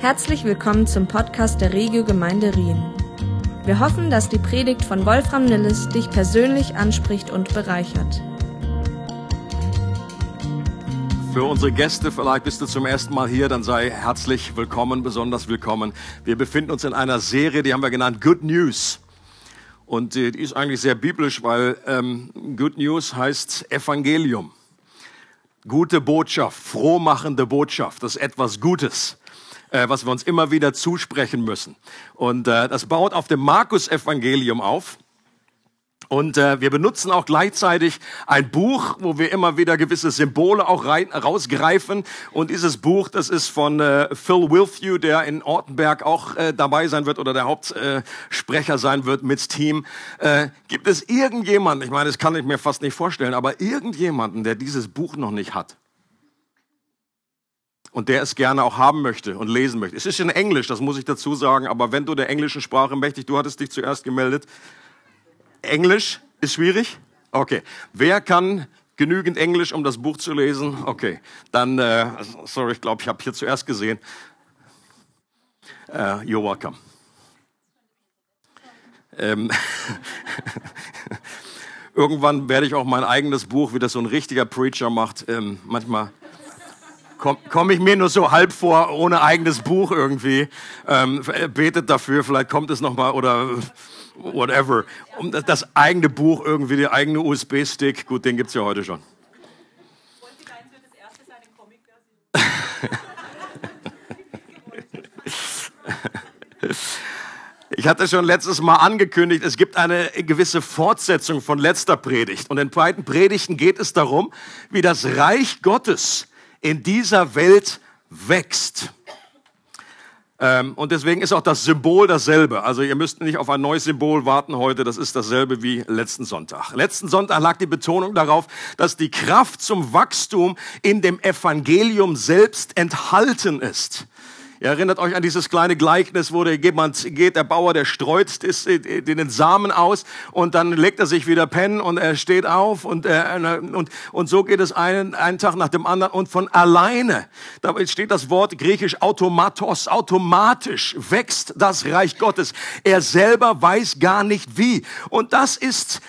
Herzlich willkommen zum Podcast der Regio Gemeinde Rien. Wir hoffen, dass die Predigt von Wolfram Nilles dich persönlich anspricht und bereichert. Für unsere Gäste, vielleicht bist du zum ersten Mal hier, dann sei herzlich willkommen, besonders willkommen. Wir befinden uns in einer Serie, die haben wir genannt Good News. Und äh, die ist eigentlich sehr biblisch, weil ähm, Good News heißt Evangelium. Gute Botschaft, frohmachende Botschaft, das ist etwas Gutes, äh, was wir uns immer wieder zusprechen müssen. Und äh, das baut auf dem Markus-Evangelium auf. Und äh, wir benutzen auch gleichzeitig ein Buch, wo wir immer wieder gewisse Symbole auch rein, rausgreifen. Und dieses Buch, das ist von äh, Phil Wilfew, der in Ortenberg auch äh, dabei sein wird oder der Hauptsprecher äh, sein wird mit Team. Äh, gibt es irgendjemanden, ich meine, das kann ich mir fast nicht vorstellen, aber irgendjemanden, der dieses Buch noch nicht hat? Und der es gerne auch haben möchte und lesen möchte. Es ist in Englisch, das muss ich dazu sagen, aber wenn du der englischen Sprache mächtig, du hattest dich zuerst gemeldet, Englisch ist schwierig? Okay. Wer kann genügend Englisch, um das Buch zu lesen? Okay. Dann, äh, sorry, ich glaube, ich habe hier zuerst gesehen. Uh, you're welcome. Ähm, Irgendwann werde ich auch mein eigenes Buch, wie das so ein richtiger Preacher macht. Ähm, manchmal komme komm ich mir nur so halb vor, ohne eigenes Buch irgendwie. Ähm, betet dafür, vielleicht kommt es nochmal oder whatever. Um das eigene Buch irgendwie, der eigene USB-Stick, gut, den gibt's ja heute schon. Ich hatte schon letztes Mal angekündigt, es gibt eine gewisse Fortsetzung von letzter Predigt. Und in beiden Predigten geht es darum, wie das Reich Gottes in dieser Welt wächst. Ähm, und deswegen ist auch das Symbol dasselbe. Also ihr müsst nicht auf ein neues Symbol warten heute, das ist dasselbe wie letzten Sonntag. Letzten Sonntag lag die Betonung darauf, dass die Kraft zum Wachstum in dem Evangelium selbst enthalten ist. Ihr erinnert euch an dieses kleine Gleichnis, wo der geht, der Bauer, der streut den Samen aus und dann legt er sich wieder pennen und er steht auf und, äh, und, und so geht es einen, einen Tag nach dem anderen und von alleine, da steht das Wort griechisch automatos, automatisch wächst das Reich Gottes. Er selber weiß gar nicht wie. Und das ist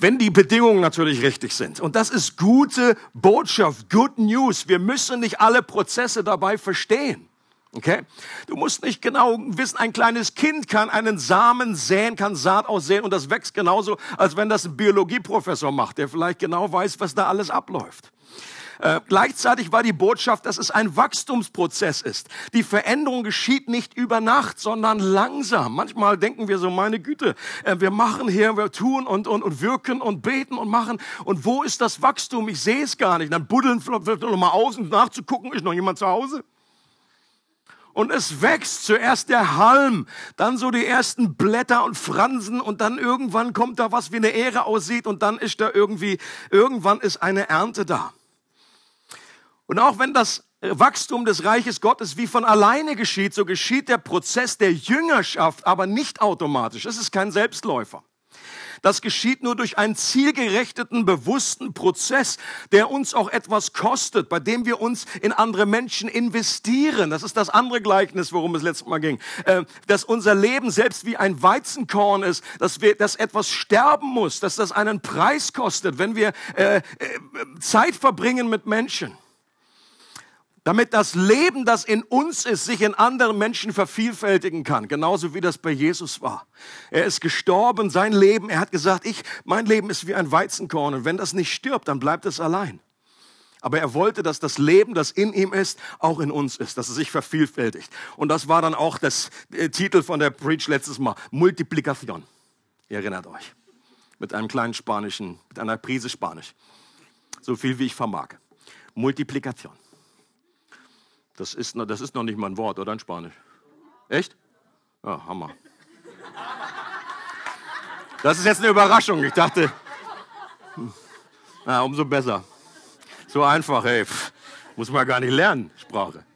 wenn die Bedingungen natürlich richtig sind. Und das ist gute Botschaft, good news. Wir müssen nicht alle Prozesse dabei verstehen. Okay? Du musst nicht genau wissen, ein kleines Kind kann einen Samen säen, kann Saat aussehen und das wächst genauso, als wenn das ein Biologieprofessor macht, der vielleicht genau weiß, was da alles abläuft. Äh, gleichzeitig war die Botschaft, dass es ein Wachstumsprozess ist. Die Veränderung geschieht nicht über Nacht, sondern langsam. Manchmal denken wir so, meine Güte, äh, wir machen hier, wir tun und, und, und wirken und beten und machen. Und wo ist das Wachstum? Ich sehe es gar nicht. Dann buddeln vielleicht noch mal aus, um nachzugucken, ist noch jemand zu Hause? Und es wächst zuerst der Halm, dann so die ersten Blätter und Fransen und dann irgendwann kommt da was wie eine Ähre aussieht und dann ist da irgendwie, irgendwann ist eine Ernte da. Und auch wenn das Wachstum des Reiches Gottes wie von alleine geschieht, so geschieht der Prozess der Jüngerschaft aber nicht automatisch. Es ist kein Selbstläufer. Das geschieht nur durch einen zielgerechteten, bewussten Prozess, der uns auch etwas kostet, bei dem wir uns in andere Menschen investieren. Das ist das andere Gleichnis, worum es letztes Mal ging. Äh, dass unser Leben selbst wie ein Weizenkorn ist, dass wir, dass etwas sterben muss, dass das einen Preis kostet, wenn wir äh, äh, Zeit verbringen mit Menschen damit das Leben, das in uns ist, sich in anderen Menschen vervielfältigen kann, genauso wie das bei Jesus war. Er ist gestorben, sein Leben, er hat gesagt, ich, mein Leben ist wie ein Weizenkorn und wenn das nicht stirbt, dann bleibt es allein. Aber er wollte, dass das Leben, das in ihm ist, auch in uns ist, dass es sich vervielfältigt. Und das war dann auch das äh, Titel von der Preach letztes Mal, Multiplikation. Ihr erinnert euch. Mit einem kleinen spanischen, mit einer Prise Spanisch. So viel wie ich vermag. Multiplikation. Das ist, noch, das ist noch nicht mal ein Wort, oder in Spanisch? Echt? Ja, Hammer. Das ist jetzt eine Überraschung. Ich dachte, na, umso besser. So einfach, ey. Muss man gar nicht lernen, Sprache.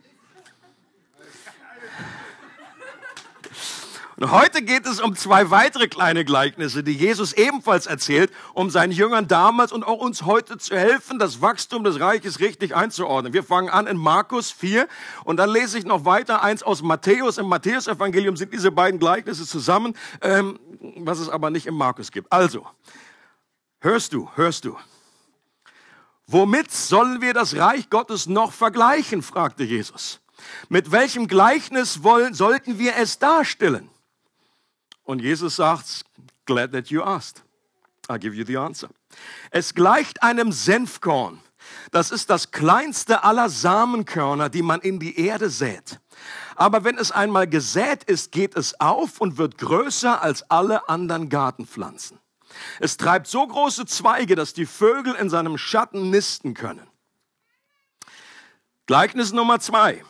Und heute geht es um zwei weitere kleine Gleichnisse, die Jesus ebenfalls erzählt, um seinen Jüngern damals und auch uns heute zu helfen, das Wachstum des Reiches richtig einzuordnen. Wir fangen an in Markus 4 und dann lese ich noch weiter eins aus Matthäus. Im Matthäus-Evangelium sind diese beiden Gleichnisse zusammen, ähm, was es aber nicht im Markus gibt. Also, hörst du, hörst du. Womit sollen wir das Reich Gottes noch vergleichen? fragte Jesus. Mit welchem Gleichnis wollen, sollten wir es darstellen? Und Jesus sagt, glad that you asked. I'll give you the answer. Es gleicht einem Senfkorn. Das ist das kleinste aller Samenkörner, die man in die Erde sät. Aber wenn es einmal gesät ist, geht es auf und wird größer als alle anderen Gartenpflanzen. Es treibt so große Zweige, dass die Vögel in seinem Schatten nisten können. Gleichnis Nummer zwei.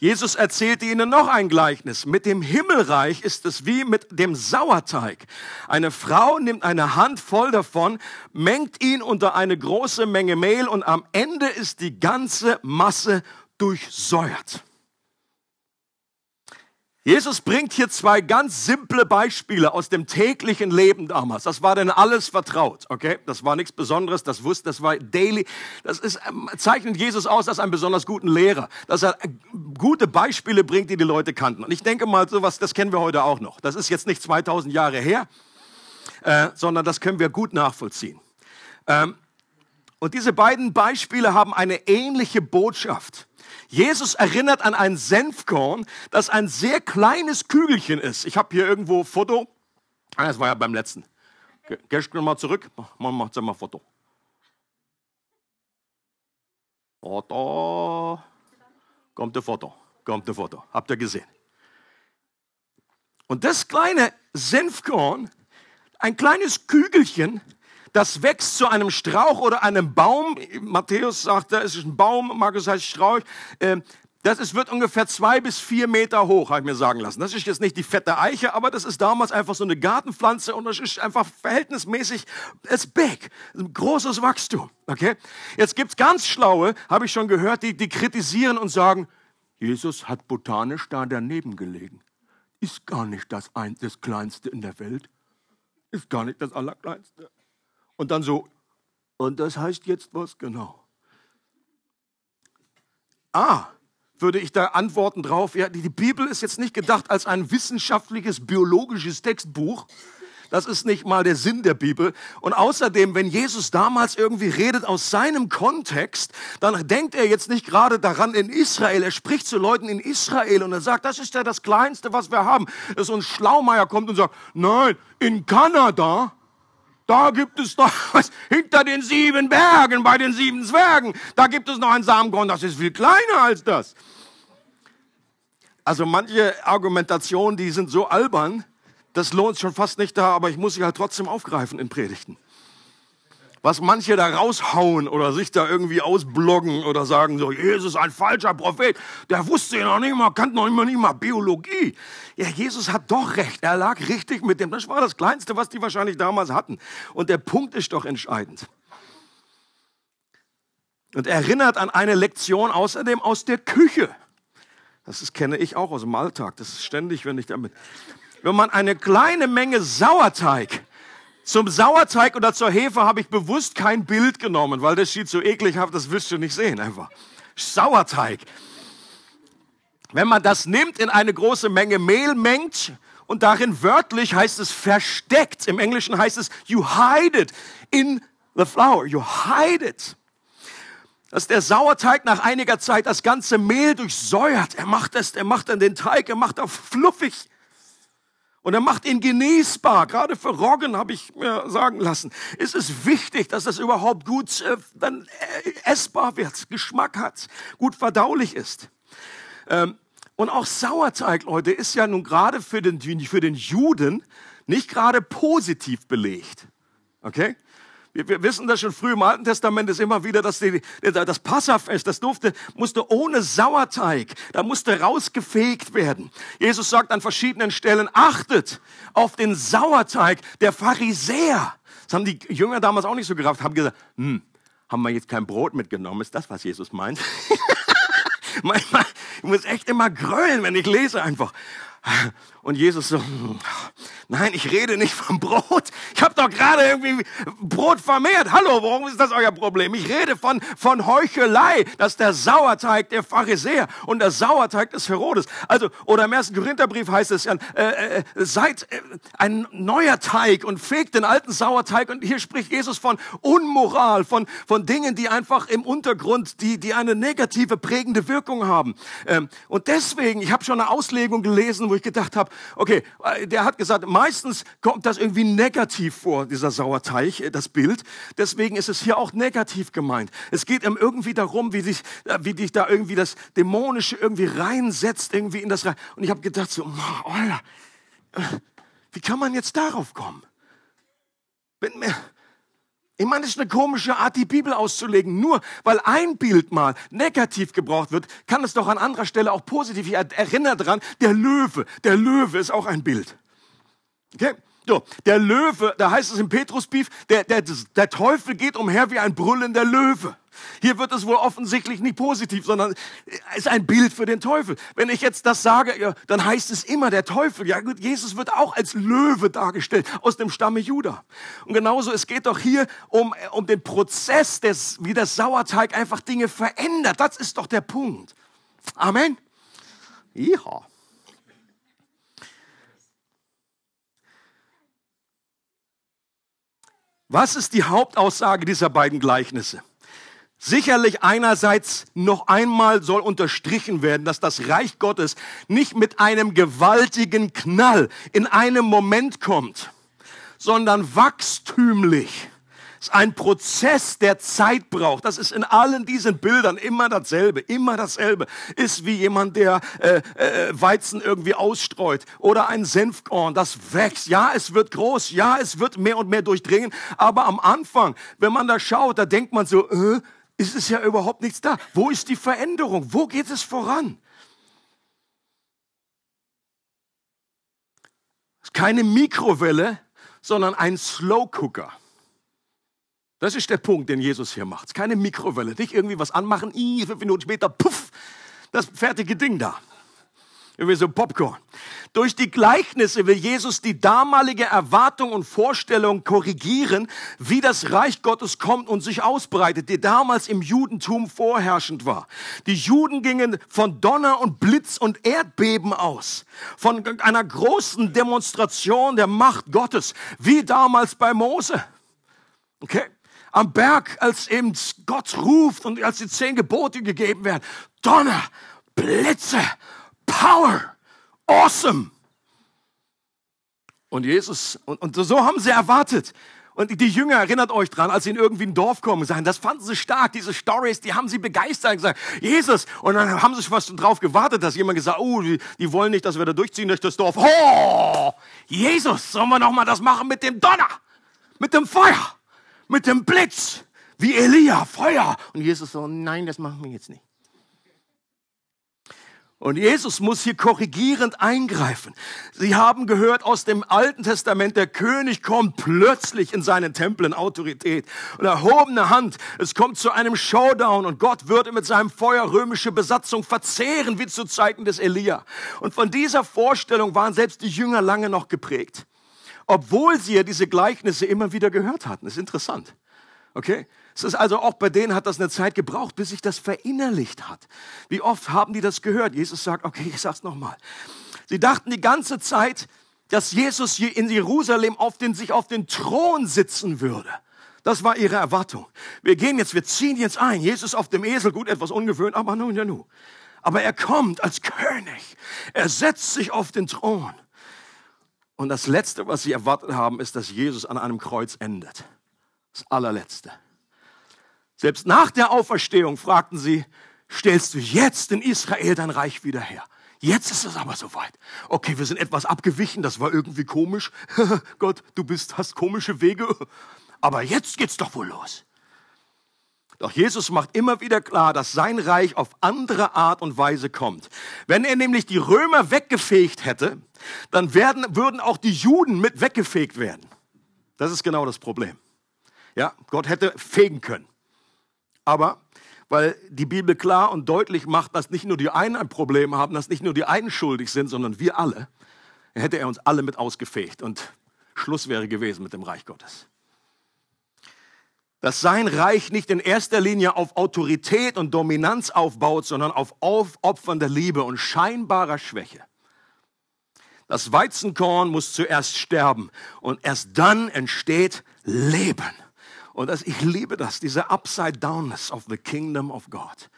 Jesus erzählte ihnen noch ein Gleichnis. Mit dem Himmelreich ist es wie mit dem Sauerteig. Eine Frau nimmt eine Hand voll davon, mengt ihn unter eine große Menge Mehl und am Ende ist die ganze Masse durchsäuert. Jesus bringt hier zwei ganz simple Beispiele aus dem täglichen Leben damals. Das war denn alles vertraut, okay? Das war nichts Besonderes, das wusste, das war daily. Das ist, ähm, zeichnet Jesus aus als einen besonders guten Lehrer, dass er äh, gute Beispiele bringt, die die Leute kannten. Und ich denke mal, sowas, das kennen wir heute auch noch. Das ist jetzt nicht 2000 Jahre her, äh, sondern das können wir gut nachvollziehen. Ähm, und diese beiden Beispiele haben eine ähnliche Botschaft. Jesus erinnert an ein Senfkorn, das ein sehr kleines Kügelchen ist. Ich habe hier irgendwo Foto. Ah, das war ja beim letzten. Gehst du mal zurück? Man macht mal Foto. Foto. Kommt der Foto. Kommt der Foto. Habt ihr gesehen? Und das kleine Senfkorn, ein kleines Kügelchen, das wächst zu einem Strauch oder einem Baum. Matthäus sagt, es ist ein Baum, Markus heißt Strauch. Ähm, das ist, wird ungefähr zwei bis vier Meter hoch, habe ich mir sagen lassen. Das ist jetzt nicht die fette Eiche, aber das ist damals einfach so eine Gartenpflanze und das ist einfach verhältnismäßig, es big, großes Wachstum. Okay? Jetzt gibt's ganz schlaue, habe ich schon gehört, die, die kritisieren und sagen, Jesus hat botanisch da daneben gelegen. Ist gar nicht das, ein, das Kleinste in der Welt. Ist gar nicht das Allerkleinste. Und dann so, und das heißt jetzt was genau? Ah, würde ich da antworten drauf, ja, die Bibel ist jetzt nicht gedacht als ein wissenschaftliches, biologisches Textbuch. Das ist nicht mal der Sinn der Bibel. Und außerdem, wenn Jesus damals irgendwie redet aus seinem Kontext, dann denkt er jetzt nicht gerade daran in Israel. Er spricht zu Leuten in Israel und er sagt, das ist ja das Kleinste, was wir haben. Dass so ein Schlaumeier kommt und sagt, nein, in Kanada, da gibt es noch was hinter den sieben Bergen, bei den sieben Zwergen. Da gibt es noch ein Samenkorn, das ist viel kleiner als das. Also manche Argumentationen, die sind so albern, das lohnt schon fast nicht da, aber ich muss sie halt trotzdem aufgreifen in Predigten was manche da raushauen oder sich da irgendwie ausbloggen oder sagen so, Jesus ein falscher Prophet, der wusste ja noch nicht mal, kannte noch immer nicht mal Biologie. Ja, Jesus hat doch recht, er lag richtig mit dem. Das war das Kleinste, was die wahrscheinlich damals hatten. Und der Punkt ist doch entscheidend. Und erinnert an eine Lektion außerdem aus der Küche. Das ist, kenne ich auch aus dem Alltag. Das ist ständig, wenn ich damit. Wenn man eine kleine Menge Sauerteig zum Sauerteig oder zur Hefe habe ich bewusst kein Bild genommen, weil das sieht so eklig aus, das wirst du nicht sehen einfach. Sauerteig. Wenn man das nimmt, in eine große Menge Mehl mengt und darin wörtlich heißt es versteckt, im Englischen heißt es you hide it in the flour, you hide it. Dass der Sauerteig nach einiger Zeit das ganze Mehl durchsäuert. Er macht es, er macht dann den Teig, er macht auch fluffig. Und er macht ihn genießbar. Gerade für Roggen habe ich mir sagen lassen. Es ist wichtig, dass das überhaupt gut äh, dann äh, essbar wird, Geschmack hat, gut verdaulich ist. Ähm, und auch Sauerteig, Leute, ist ja nun gerade für den, für den Juden nicht gerade positiv belegt. Okay? Wir, wir wissen das schon früh im Alten Testament ist immer wieder, dass die, das Passafest, das durfte, musste ohne Sauerteig, da musste rausgefegt werden. Jesus sagt an verschiedenen Stellen, achtet auf den Sauerteig der Pharisäer. Das haben die Jünger damals auch nicht so gerafft, haben gesagt, hm, haben wir jetzt kein Brot mitgenommen? Ist das, was Jesus meint? Manchmal, ich muss echt immer grölen, wenn ich lese einfach. Und Jesus so, nein, ich rede nicht vom Brot. Ich habe doch gerade irgendwie Brot vermehrt. Hallo, warum ist das euer Problem? Ich rede von, von Heuchelei. Das ist der Sauerteig der Pharisäer und der Sauerteig des Herodes. Also, oder im ersten Korintherbrief heißt es ja, äh, äh, seid äh, ein neuer Teig und fegt den alten Sauerteig. Und hier spricht Jesus von Unmoral, von, von Dingen, die einfach im Untergrund, die, die eine negative, prägende Wirkung haben. Ähm, und deswegen, ich habe schon eine Auslegung gelesen, wo ich gedacht habe, okay, äh, der hat gesagt, meistens kommt das irgendwie negativ vor, dieser Sauerteig, äh, das Bild. Deswegen ist es hier auch negativ gemeint. Es geht ihm irgendwie darum, wie dich, äh, wie dich da irgendwie das Dämonische irgendwie reinsetzt, irgendwie in das Reich. Und ich habe gedacht so, oh, wie kann man jetzt darauf kommen? Wenn mir, ich meine, das ist eine komische Art, die Bibel auszulegen. Nur weil ein Bild mal negativ gebraucht wird, kann es doch an anderer Stelle auch positiv. Ich erinnere daran, der Löwe. Der Löwe ist auch ein Bild. Okay? So, der Löwe, da heißt es im Petrusbrief, der, der, der Teufel geht umher wie ein brüllender Löwe. Hier wird es wohl offensichtlich nicht positiv, sondern ist ein Bild für den Teufel. Wenn ich jetzt das sage, ja, dann heißt es immer der Teufel. Ja gut, Jesus wird auch als Löwe dargestellt aus dem Stamme Juda. Und genauso, es geht doch hier um, um den Prozess, des, wie der Sauerteig einfach Dinge verändert. Das ist doch der Punkt. Amen. Ja. Was ist die Hauptaussage dieser beiden Gleichnisse? Sicherlich einerseits noch einmal soll unterstrichen werden, dass das Reich Gottes nicht mit einem gewaltigen Knall in einem Moment kommt, sondern wachstümlich. Ist ein Prozess, der Zeit braucht. Das ist in allen diesen Bildern immer dasselbe, immer dasselbe. Ist wie jemand, der äh, äh, Weizen irgendwie ausstreut oder ein Senfkorn, das wächst. Ja, es wird groß, ja, es wird mehr und mehr durchdringen. Aber am Anfang, wenn man da schaut, da denkt man so, äh, ist es ja überhaupt nichts da. Wo ist die Veränderung? Wo geht es voran? Keine Mikrowelle, sondern ein Slow Cooker. Das ist der Punkt, den Jesus hier macht. Keine Mikrowelle. Nicht irgendwie was anmachen, fünf Minuten später, puff, das fertige Ding da wie so Popcorn. Durch die Gleichnisse will Jesus die damalige Erwartung und Vorstellung korrigieren, wie das Reich Gottes kommt und sich ausbreitet, die damals im Judentum vorherrschend war. Die Juden gingen von Donner und Blitz und Erdbeben aus, von einer großen Demonstration der Macht Gottes, wie damals bei Mose. Okay? Am Berg, als eben Gott ruft und als die zehn Gebote gegeben werden. Donner, Blitze Power. Awesome. Und Jesus, und, und so haben sie erwartet. Und die Jünger, erinnert euch dran, als sie in irgendwie ein Dorf kommen, sagen, das fanden sie stark, diese Stories, die haben sie begeistert, gesagt, Jesus. Und dann haben sie fast drauf gewartet, dass jemand gesagt, oh, die, die wollen nicht, dass wir da durchziehen durch das Dorf. Oh, Jesus, sollen wir noch mal das machen mit dem Donner, mit dem Feuer, mit dem Blitz, wie Elia, Feuer. Und Jesus so, nein, das machen wir jetzt nicht. Und Jesus muss hier korrigierend eingreifen. Sie haben gehört aus dem Alten Testament, der König kommt plötzlich in seinen Tempel in Autorität und erhobene Hand. Es kommt zu einem Showdown und Gott würde mit seinem Feuer römische Besatzung verzehren, wie zu Zeiten des Elia. Und von dieser Vorstellung waren selbst die Jünger lange noch geprägt. Obwohl sie ja diese Gleichnisse immer wieder gehört hatten. Das ist interessant. Okay? Es ist also auch bei denen hat das eine Zeit gebraucht, bis sich das verinnerlicht hat. Wie oft haben die das gehört? Jesus sagt, okay, ich sag's nochmal. Sie dachten die ganze Zeit, dass Jesus hier in Jerusalem auf den, sich auf den Thron sitzen würde. Das war ihre Erwartung. Wir gehen jetzt, wir ziehen jetzt ein. Jesus auf dem Esel, gut, etwas ungewöhnt, aber nun ja nun. Aber er kommt als König. Er setzt sich auf den Thron. Und das Letzte, was sie erwartet haben, ist, dass Jesus an einem Kreuz endet. Das allerletzte. Selbst nach der Auferstehung fragten sie, stellst du jetzt in Israel dein Reich wieder her? Jetzt ist es aber soweit. Okay, wir sind etwas abgewichen, das war irgendwie komisch. Gott, du bist, hast komische Wege. Aber jetzt geht's doch wohl los. Doch Jesus macht immer wieder klar, dass sein Reich auf andere Art und Weise kommt. Wenn er nämlich die Römer weggefegt hätte, dann werden, würden auch die Juden mit weggefegt werden. Das ist genau das Problem. Ja, Gott hätte fegen können. Aber weil die Bibel klar und deutlich macht, dass nicht nur die einen ein Problem haben, dass nicht nur die einen schuldig sind, sondern wir alle, hätte er uns alle mit ausgefegt und Schluss wäre gewesen mit dem Reich Gottes. Dass sein Reich nicht in erster Linie auf Autorität und Dominanz aufbaut, sondern auf aufopfernder Liebe und scheinbarer Schwäche. Das Weizenkorn muss zuerst sterben und erst dann entsteht Leben. Und das, ich liebe das, diese Upside-Downness of the Kingdom of God.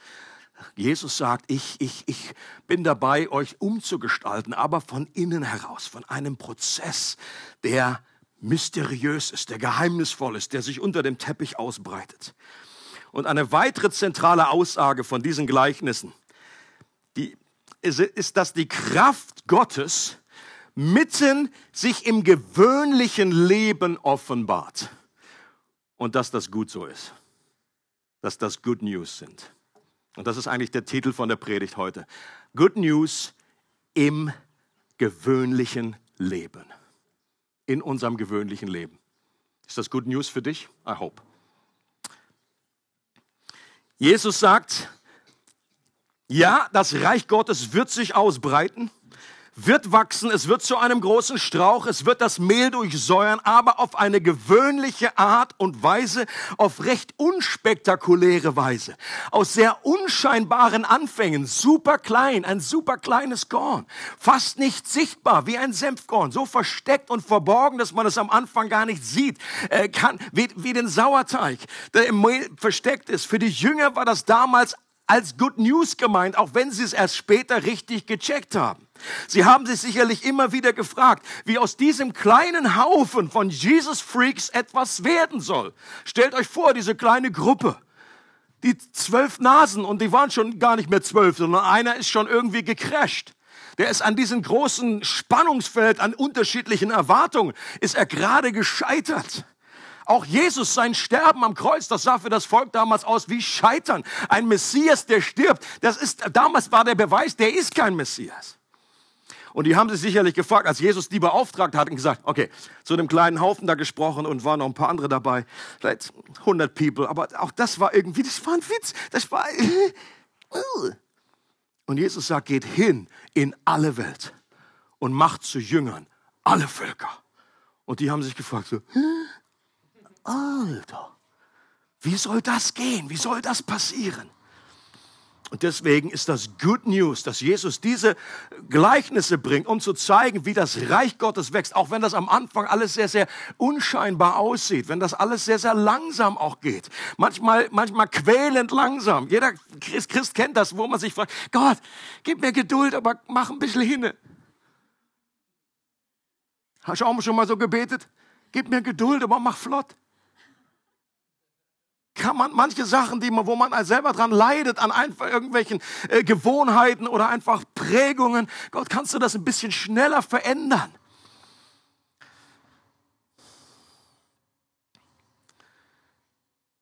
Jesus sagt, ich, ich, ich bin dabei, euch umzugestalten, aber von innen heraus, von einem Prozess, der mysteriös ist, der geheimnisvoll ist, der sich unter dem Teppich ausbreitet. Und eine weitere zentrale Aussage von diesen Gleichnissen, die ist, ist, dass die Kraft Gottes mitten sich im gewöhnlichen Leben offenbart und dass das gut so ist, dass das Good News sind. Und das ist eigentlich der Titel von der Predigt heute. Good News im gewöhnlichen Leben. In unserem gewöhnlichen Leben. Ist das Good News für dich? I hope. Jesus sagt, ja, das Reich Gottes wird sich ausbreiten wird wachsen, es wird zu einem großen Strauch, es wird das Mehl durchsäuern, aber auf eine gewöhnliche Art und Weise, auf recht unspektakuläre Weise, aus sehr unscheinbaren Anfängen, super klein, ein super kleines Korn, fast nicht sichtbar, wie ein Senfkorn, so versteckt und verborgen, dass man es am Anfang gar nicht sieht, äh, kann, wie, wie den Sauerteig, der im Mehl versteckt ist. Für die Jünger war das damals als Good News gemeint, auch wenn sie es erst später richtig gecheckt haben. Sie haben sich sicherlich immer wieder gefragt, wie aus diesem kleinen Haufen von Jesus Freaks etwas werden soll. Stellt euch vor, diese kleine Gruppe, die zwölf Nasen und die waren schon gar nicht mehr zwölf, sondern einer ist schon irgendwie gecrasht. Der ist an diesem großen Spannungsfeld, an unterschiedlichen Erwartungen, ist er gerade gescheitert. Auch Jesus, sein Sterben am Kreuz, das sah für das Volk damals aus wie Scheitern. Ein Messias, der stirbt, das ist, damals war der Beweis, der ist kein Messias. Und die haben sich sicherlich gefragt, als Jesus die beauftragt hat und gesagt, okay, zu dem kleinen Haufen da gesprochen und waren noch ein paar andere dabei, vielleicht 100 People, aber auch das war irgendwie, das war ein Witz, das war... Und Jesus sagt, geht hin in alle Welt und macht zu Jüngern alle Völker. Und die haben sich gefragt, so, Alter, wie soll das gehen? Wie soll das passieren? Und deswegen ist das Good News, dass Jesus diese Gleichnisse bringt, um zu zeigen, wie das Reich Gottes wächst, auch wenn das am Anfang alles sehr, sehr unscheinbar aussieht, wenn das alles sehr, sehr langsam auch geht. Manchmal, manchmal quälend langsam. Jeder Christ, kennt das, wo man sich fragt, Gott, gib mir Geduld, aber mach ein bisschen hinne. Hast du auch schon mal so gebetet? Gib mir Geduld, aber mach flott kann man manche Sachen, die man, wo man selber dran leidet, an einfach irgendwelchen äh, Gewohnheiten oder einfach Prägungen, Gott, kannst du das ein bisschen schneller verändern?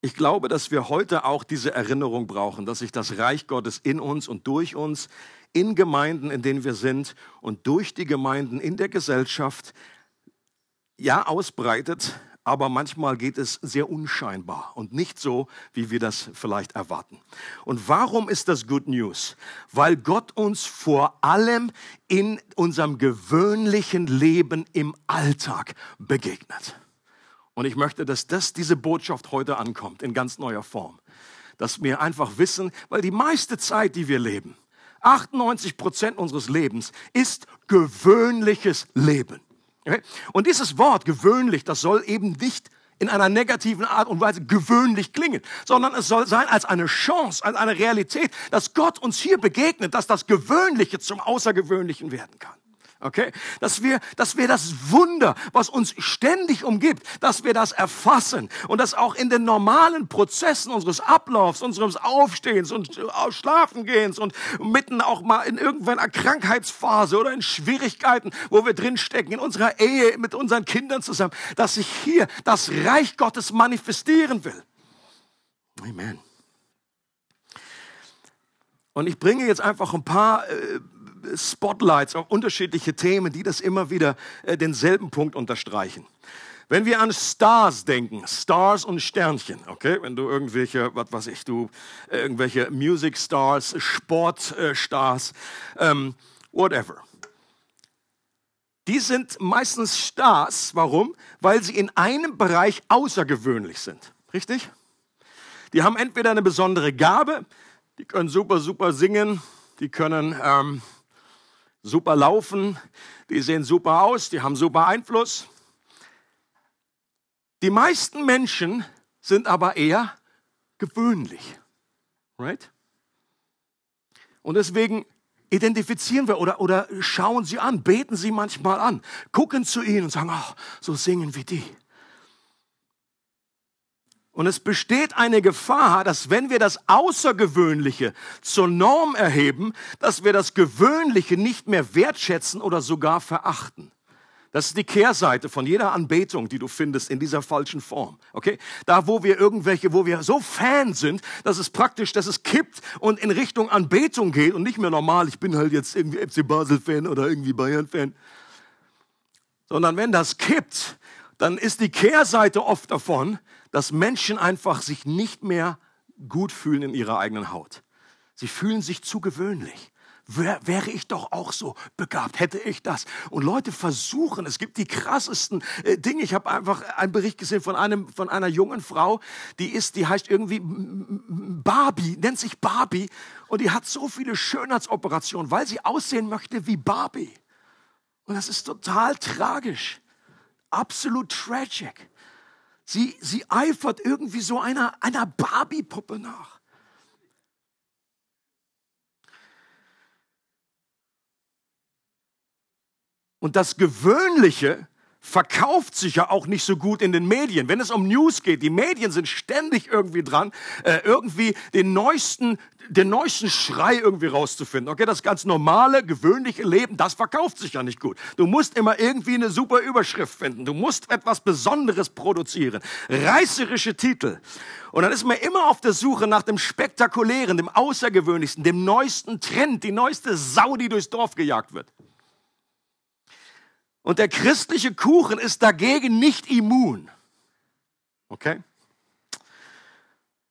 Ich glaube, dass wir heute auch diese Erinnerung brauchen, dass sich das Reich Gottes in uns und durch uns, in Gemeinden, in denen wir sind und durch die Gemeinden in der Gesellschaft, ja, ausbreitet, aber manchmal geht es sehr unscheinbar und nicht so, wie wir das vielleicht erwarten. Und warum ist das Good News? Weil Gott uns vor allem in unserem gewöhnlichen Leben im Alltag begegnet. Und ich möchte, dass das, diese Botschaft heute ankommt, in ganz neuer Form. Dass wir einfach wissen, weil die meiste Zeit, die wir leben, 98 Prozent unseres Lebens ist gewöhnliches Leben. Okay? Und dieses Wort gewöhnlich, das soll eben nicht in einer negativen Art und Weise gewöhnlich klingen, sondern es soll sein als eine Chance, als eine Realität, dass Gott uns hier begegnet, dass das Gewöhnliche zum Außergewöhnlichen werden kann. Okay? Dass wir, dass wir das Wunder, was uns ständig umgibt, dass wir das erfassen und dass auch in den normalen Prozessen unseres Ablaufs, unseres Aufstehens und Schlafengehens und mitten auch mal in irgendeiner Krankheitsphase oder in Schwierigkeiten, wo wir drinstecken, in unserer Ehe mit unseren Kindern zusammen, dass sich hier das Reich Gottes manifestieren will. Amen. Und ich bringe jetzt einfach ein paar äh, Spotlights auf unterschiedliche Themen, die das immer wieder äh, denselben Punkt unterstreichen. Wenn wir an Stars denken, Stars und Sternchen, okay, wenn du irgendwelche, was weiß ich, du, irgendwelche Music Stars, Sportstars, ähm, whatever. Die sind meistens Stars. Warum? Weil sie in einem Bereich außergewöhnlich sind. Richtig? Die haben entweder eine besondere Gabe, die können super, super singen, die können ähm, super laufen, die sehen super aus, die haben super Einfluss. Die meisten Menschen sind aber eher gewöhnlich. Right? Und deswegen identifizieren wir oder, oder schauen sie an, beten sie manchmal an, gucken zu ihnen und sagen, ach, so singen wie die. Und es besteht eine Gefahr, dass wenn wir das Außergewöhnliche zur Norm erheben, dass wir das Gewöhnliche nicht mehr wertschätzen oder sogar verachten. Das ist die Kehrseite von jeder Anbetung, die du findest in dieser falschen Form. Okay? Da, wo wir irgendwelche, wo wir so Fan sind, dass es praktisch, dass es kippt und in Richtung Anbetung geht und nicht mehr normal, ich bin halt jetzt irgendwie FC Basel Fan oder irgendwie Bayern Fan. Sondern wenn das kippt, dann ist die Kehrseite oft davon, dass Menschen einfach sich nicht mehr gut fühlen in ihrer eigenen Haut. Sie fühlen sich zu gewöhnlich wär, wäre ich doch auch so begabt, hätte ich das. Und Leute versuchen, es gibt die krassesten äh, Dinge. Ich habe einfach einen Bericht gesehen von, einem, von einer jungen Frau, die ist, die heißt irgendwie Barbie, nennt sich Barbie. Und die hat so viele Schönheitsoperationen, weil sie aussehen möchte wie Barbie. Und das ist total tragisch. Absolut tragic. Sie, sie eifert irgendwie so einer, einer Barbie-Puppe nach. Und das Gewöhnliche verkauft sich ja auch nicht so gut in den Medien. Wenn es um News geht, die Medien sind ständig irgendwie dran, äh, irgendwie den neuesten, den neuesten Schrei irgendwie rauszufinden. Okay, das ganz normale, gewöhnliche Leben, das verkauft sich ja nicht gut. Du musst immer irgendwie eine super Überschrift finden. Du musst etwas Besonderes produzieren. Reißerische Titel. Und dann ist man immer auf der Suche nach dem Spektakulären, dem Außergewöhnlichsten, dem neuesten Trend, die neueste Sau, die durchs Dorf gejagt wird. Und der christliche Kuchen ist dagegen nicht immun. Okay?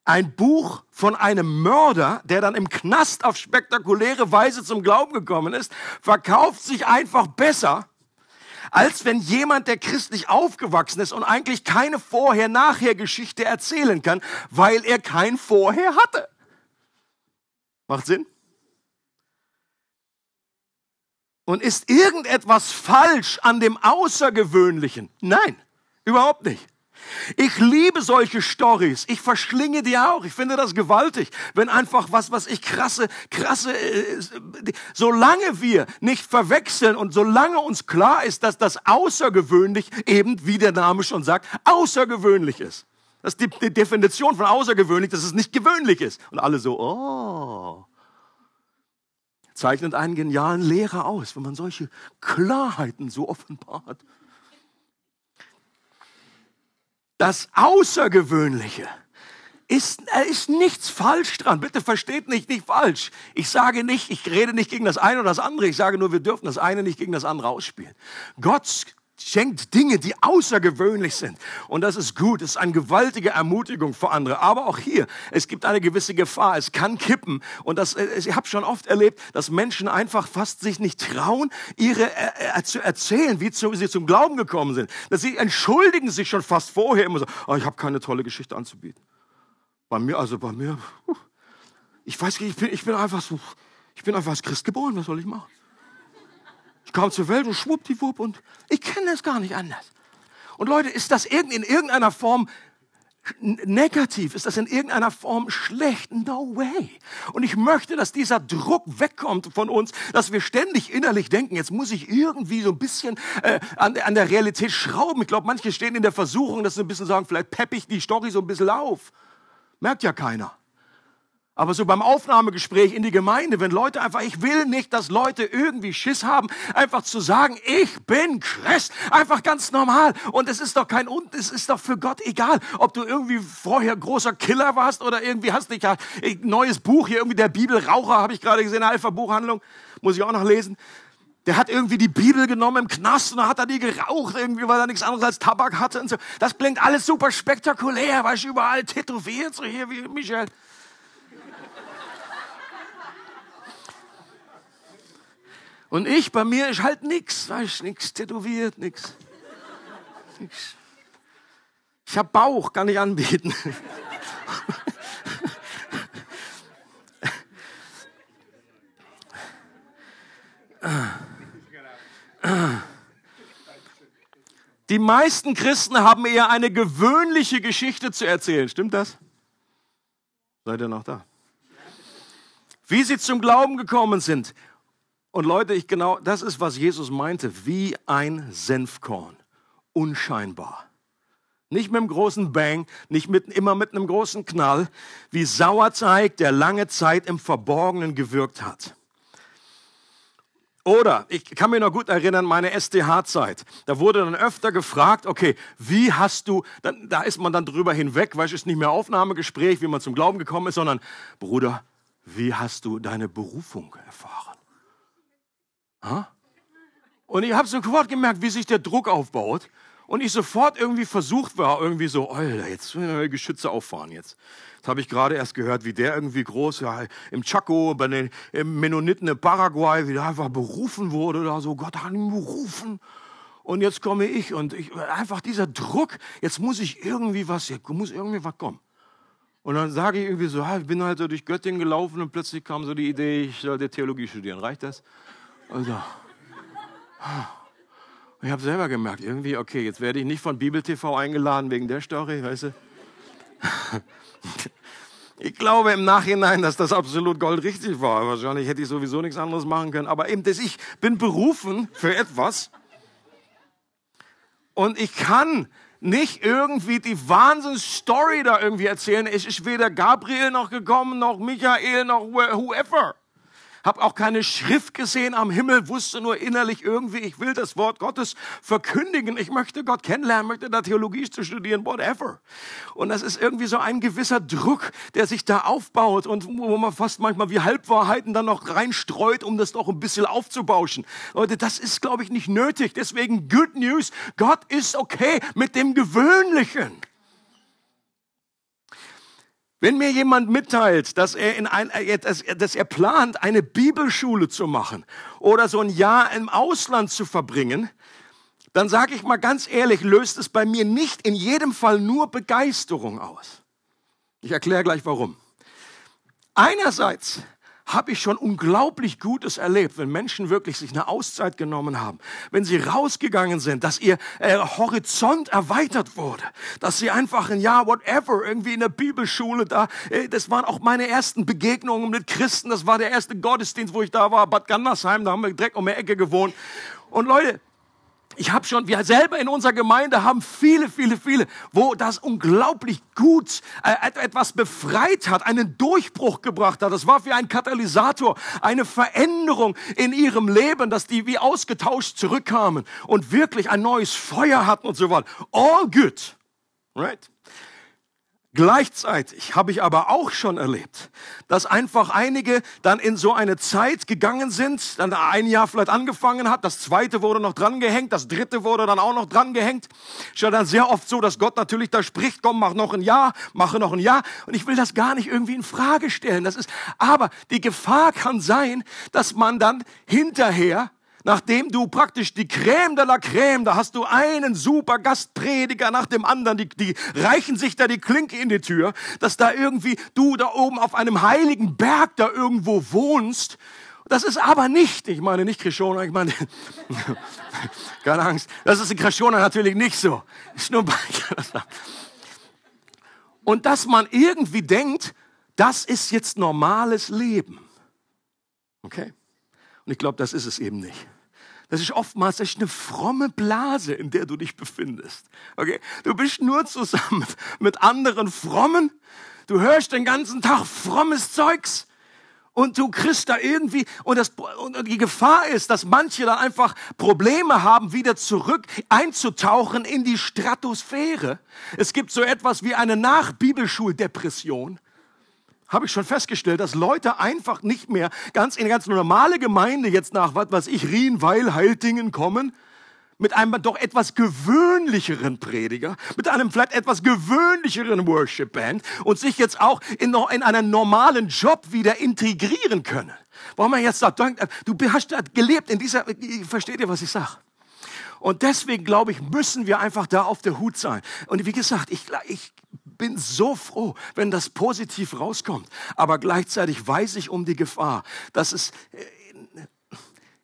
Ein Buch von einem Mörder, der dann im Knast auf spektakuläre Weise zum Glauben gekommen ist, verkauft sich einfach besser, als wenn jemand, der christlich aufgewachsen ist und eigentlich keine Vorher-Nachher-Geschichte erzählen kann, weil er kein Vorher hatte. Macht Sinn? Und ist irgendetwas falsch an dem Außergewöhnlichen? Nein, überhaupt nicht. Ich liebe solche Stories. Ich verschlinge die auch. Ich finde das gewaltig, wenn einfach was, was ich krasse, krasse, äh, solange wir nicht verwechseln und solange uns klar ist, dass das außergewöhnlich eben, wie der Name schon sagt, außergewöhnlich ist. Das ist die, die Definition von außergewöhnlich, dass es nicht gewöhnlich ist. Und alle so, oh zeichnet einen genialen Lehrer aus, wenn man solche Klarheiten so offenbart. Das Außergewöhnliche ist, ist nichts falsch dran. Bitte versteht nicht, nicht falsch. Ich sage nicht, ich rede nicht gegen das eine oder das andere. Ich sage nur, wir dürfen das eine nicht gegen das andere ausspielen. Gott schenkt Dinge, die außergewöhnlich sind. Und das ist gut, das ist eine gewaltige Ermutigung für andere. Aber auch hier, es gibt eine gewisse Gefahr, es kann kippen. Und das, äh, ich habe schon oft erlebt, dass Menschen einfach fast sich nicht trauen, ihre äh, äh, zu erzählen, wie zu, sie zum Glauben gekommen sind. Dass sie entschuldigen sich schon fast vorher immer so, oh, ich habe keine tolle Geschichte anzubieten. Bei mir, also bei mir, ich weiß nicht, ich bin, ich bin einfach so, ich bin einfach als Christ geboren, was soll ich machen? Ich kam zur Welt und schwuppdiwupp und ich kenne es gar nicht anders. Und Leute, ist das in irgendeiner Form negativ? Ist das in irgendeiner Form schlecht? No way. Und ich möchte, dass dieser Druck wegkommt von uns, dass wir ständig innerlich denken, jetzt muss ich irgendwie so ein bisschen äh, an, an der Realität schrauben. Ich glaube, manche stehen in der Versuchung, dass sie ein bisschen sagen, vielleicht peppe ich die Story so ein bisschen auf. Merkt ja keiner. Aber so beim Aufnahmegespräch in die Gemeinde, wenn Leute einfach, ich will nicht, dass Leute irgendwie Schiss haben, einfach zu sagen, ich bin Christ, einfach ganz normal. Und es ist doch kein, und es ist doch für Gott egal, ob du irgendwie vorher großer Killer warst oder irgendwie hast nicht ja neues Buch hier irgendwie der Bibelraucher habe ich gerade gesehen, Alpha Buchhandlung, muss ich auch noch lesen. Der hat irgendwie die Bibel genommen im Knast und dann hat er die geraucht irgendwie, weil er nichts anderes als Tabak hatte und so. Das klingt alles super spektakulär, weißt du, überall tätowiert, so hier wie Michel. Und ich, bei mir ist halt nix, weißt nix tätowiert, nix. Ich hab Bauch, kann ich anbieten. Die meisten Christen haben eher eine gewöhnliche Geschichte zu erzählen. Stimmt das? Seid ihr noch da? Wie sie zum Glauben gekommen sind. Und Leute, ich genau, das ist, was Jesus meinte, wie ein Senfkorn. Unscheinbar. Nicht mit einem großen Bang, nicht mit, immer mit einem großen Knall, wie Sauerteig, der lange Zeit im Verborgenen gewirkt hat. Oder ich kann mich noch gut erinnern, meine SDH-Zeit. Da wurde dann öfter gefragt, okay, wie hast du, dann, da ist man dann drüber hinweg, weil es ist nicht mehr Aufnahmegespräch, wie man zum Glauben gekommen ist, sondern Bruder, wie hast du deine Berufung erfahren? Und ich habe sofort gemerkt, wie sich der Druck aufbaut. Und ich sofort irgendwie versucht war, irgendwie so, Alter, jetzt wir Geschütze auffahren jetzt. Das habe ich gerade erst gehört, wie der irgendwie groß, ja, im Chaco, bei den Mennoniten in Paraguay, wie der einfach berufen wurde oder so. Gott hat ihn berufen. Und jetzt komme ich und ich, einfach dieser Druck, jetzt muss ich irgendwie was, jetzt muss irgendwie was kommen. Und dann sage ich irgendwie so, ah, ich bin halt so durch Göttingen gelaufen und plötzlich kam so die Idee, ich sollte Theologie studieren. Reicht das? Also, ich habe selber gemerkt, irgendwie, okay, jetzt werde ich nicht von Bibel TV eingeladen wegen der Story, weißt du? Ich glaube im Nachhinein, dass das absolut goldrichtig war. Wahrscheinlich hätte ich sowieso nichts anderes machen können. Aber eben, dass ich bin berufen für etwas. Und ich kann nicht irgendwie die Wahnsinnsstory da irgendwie erzählen. Es ist weder Gabriel noch gekommen, noch Michael, noch whoever habe auch keine Schrift gesehen am Himmel, wusste nur innerlich irgendwie, ich will das Wort Gottes verkündigen, ich möchte Gott kennenlernen, möchte da Theologie zu studieren, whatever. Und das ist irgendwie so ein gewisser Druck, der sich da aufbaut und wo man fast manchmal wie Halbwahrheiten dann noch reinstreut, um das doch ein bisschen aufzubauschen. Leute, das ist, glaube ich, nicht nötig. Deswegen Good News, Gott ist okay mit dem Gewöhnlichen. Wenn mir jemand mitteilt, dass er, in ein, äh, dass, dass er plant, eine Bibelschule zu machen oder so ein Jahr im Ausland zu verbringen, dann sage ich mal ganz ehrlich, löst es bei mir nicht in jedem Fall nur Begeisterung aus. Ich erkläre gleich warum. Einerseits habe ich schon unglaublich Gutes erlebt, wenn Menschen wirklich sich eine Auszeit genommen haben, wenn sie rausgegangen sind, dass ihr äh, Horizont erweitert wurde, dass sie einfach ein Jahr, whatever, irgendwie in der Bibelschule da, äh, das waren auch meine ersten Begegnungen mit Christen, das war der erste Gottesdienst, wo ich da war, Bad Gandersheim, da haben wir direkt um die Ecke gewohnt. Und Leute, ich habe schon, wir selber in unserer Gemeinde haben viele, viele, viele, wo das unglaublich gut äh, etwas befreit hat, einen Durchbruch gebracht hat. Das war wie ein Katalysator, eine Veränderung in ihrem Leben, dass die wie ausgetauscht zurückkamen und wirklich ein neues Feuer hatten und so weiter. All good, right? Gleichzeitig habe ich aber auch schon erlebt, dass einfach einige dann in so eine Zeit gegangen sind, dann ein Jahr vielleicht angefangen hat, das zweite wurde noch dran gehängt, das dritte wurde dann auch noch dran gehängt. Ist ja dann sehr oft so, dass Gott natürlich da spricht, komm, mach noch ein Jahr, mache noch ein Jahr. Und ich will das gar nicht irgendwie in Frage stellen. Das ist, aber die Gefahr kann sein, dass man dann hinterher nachdem du praktisch die Crème de la Crème, da hast du einen super Gastprediger nach dem anderen, die, die reichen sich da die Klinke in die Tür, dass da irgendwie du da oben auf einem heiligen Berg da irgendwo wohnst. Das ist aber nicht, ich meine nicht Krishona, ich meine, keine Angst, das ist in Krishona natürlich nicht so. Ist nur Und dass man irgendwie denkt, das ist jetzt normales Leben. Okay? Und ich glaube, das ist es eben nicht. Das ist oftmals echt eine fromme Blase, in der du dich befindest. Okay? Du bist nur zusammen mit anderen Frommen. Du hörst den ganzen Tag frommes Zeugs. Und du kriegst da irgendwie, und, das, und die Gefahr ist, dass manche dann einfach Probleme haben, wieder zurück einzutauchen in die Stratosphäre. Es gibt so etwas wie eine Nachbibelschuldepression habe ich schon festgestellt, dass Leute einfach nicht mehr ganz in eine ganz normale Gemeinde jetzt nach, was weiß ich, Rien, Weil, Heiltingen kommen, mit einem doch etwas gewöhnlicheren Prediger, mit einem vielleicht etwas gewöhnlicheren Worship Band und sich jetzt auch in, in einen normalen Job wieder integrieren können. Warum man jetzt sagt, du hast gelebt in dieser, versteht ihr, was ich sage? Und deswegen glaube ich, müssen wir einfach da auf der Hut sein. Und wie gesagt, ich, ich bin so froh, wenn das positiv rauskommt. Aber gleichzeitig weiß ich um die Gefahr, dass es äh,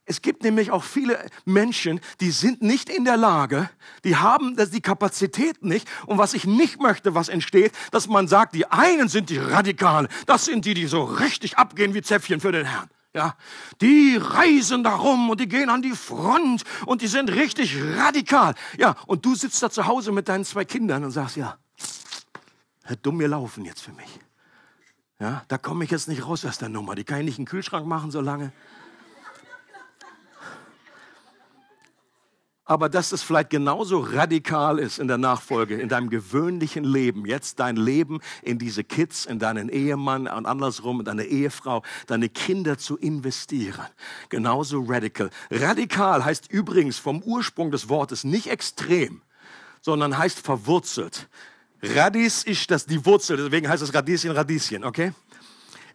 es gibt nämlich auch viele Menschen, die sind nicht in der Lage, die haben die Kapazität nicht. Und was ich nicht möchte, was entsteht, dass man sagt, die einen sind die Radikalen, das sind die, die so richtig abgehen wie Zäpfchen für den Herrn. Ja, die reisen darum und die gehen an die Front und die sind richtig radikal. Ja, und du sitzt da zu Hause mit deinen zwei Kindern und sagst, ja, dumm gelaufen jetzt für mich. Ja, da komme ich jetzt nicht raus aus der Nummer. Die kann ich nicht in den Kühlschrank machen so lange. aber dass es vielleicht genauso radikal ist in der Nachfolge, in deinem gewöhnlichen Leben, jetzt dein Leben in diese Kids, in deinen Ehemann und andersrum, in deine Ehefrau, deine Kinder zu investieren. Genauso radikal. Radikal heißt übrigens vom Ursprung des Wortes nicht extrem, sondern heißt verwurzelt. Radis ist das die Wurzel, deswegen heißt es Radieschen, Radieschen, okay?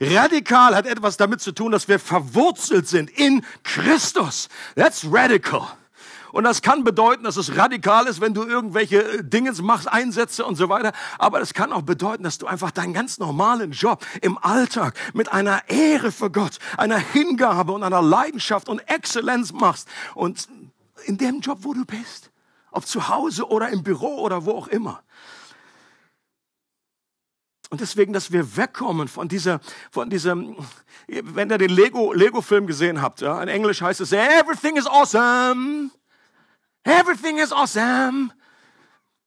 Radikal hat etwas damit zu tun, dass wir verwurzelt sind in Christus. That's radical. Und das kann bedeuten, dass es radikal ist, wenn du irgendwelche äh, Dinge machst, Einsätze und so weiter. Aber es kann auch bedeuten, dass du einfach deinen ganz normalen Job im Alltag mit einer Ehre für Gott, einer Hingabe und einer Leidenschaft und Exzellenz machst. Und in dem Job, wo du bist, ob zu Hause oder im Büro oder wo auch immer. Und deswegen, dass wir wegkommen von dieser, von diesem, wenn ihr den Lego, Lego-Film gesehen habt, ja, in Englisch heißt es, everything is awesome. Everything is awesome.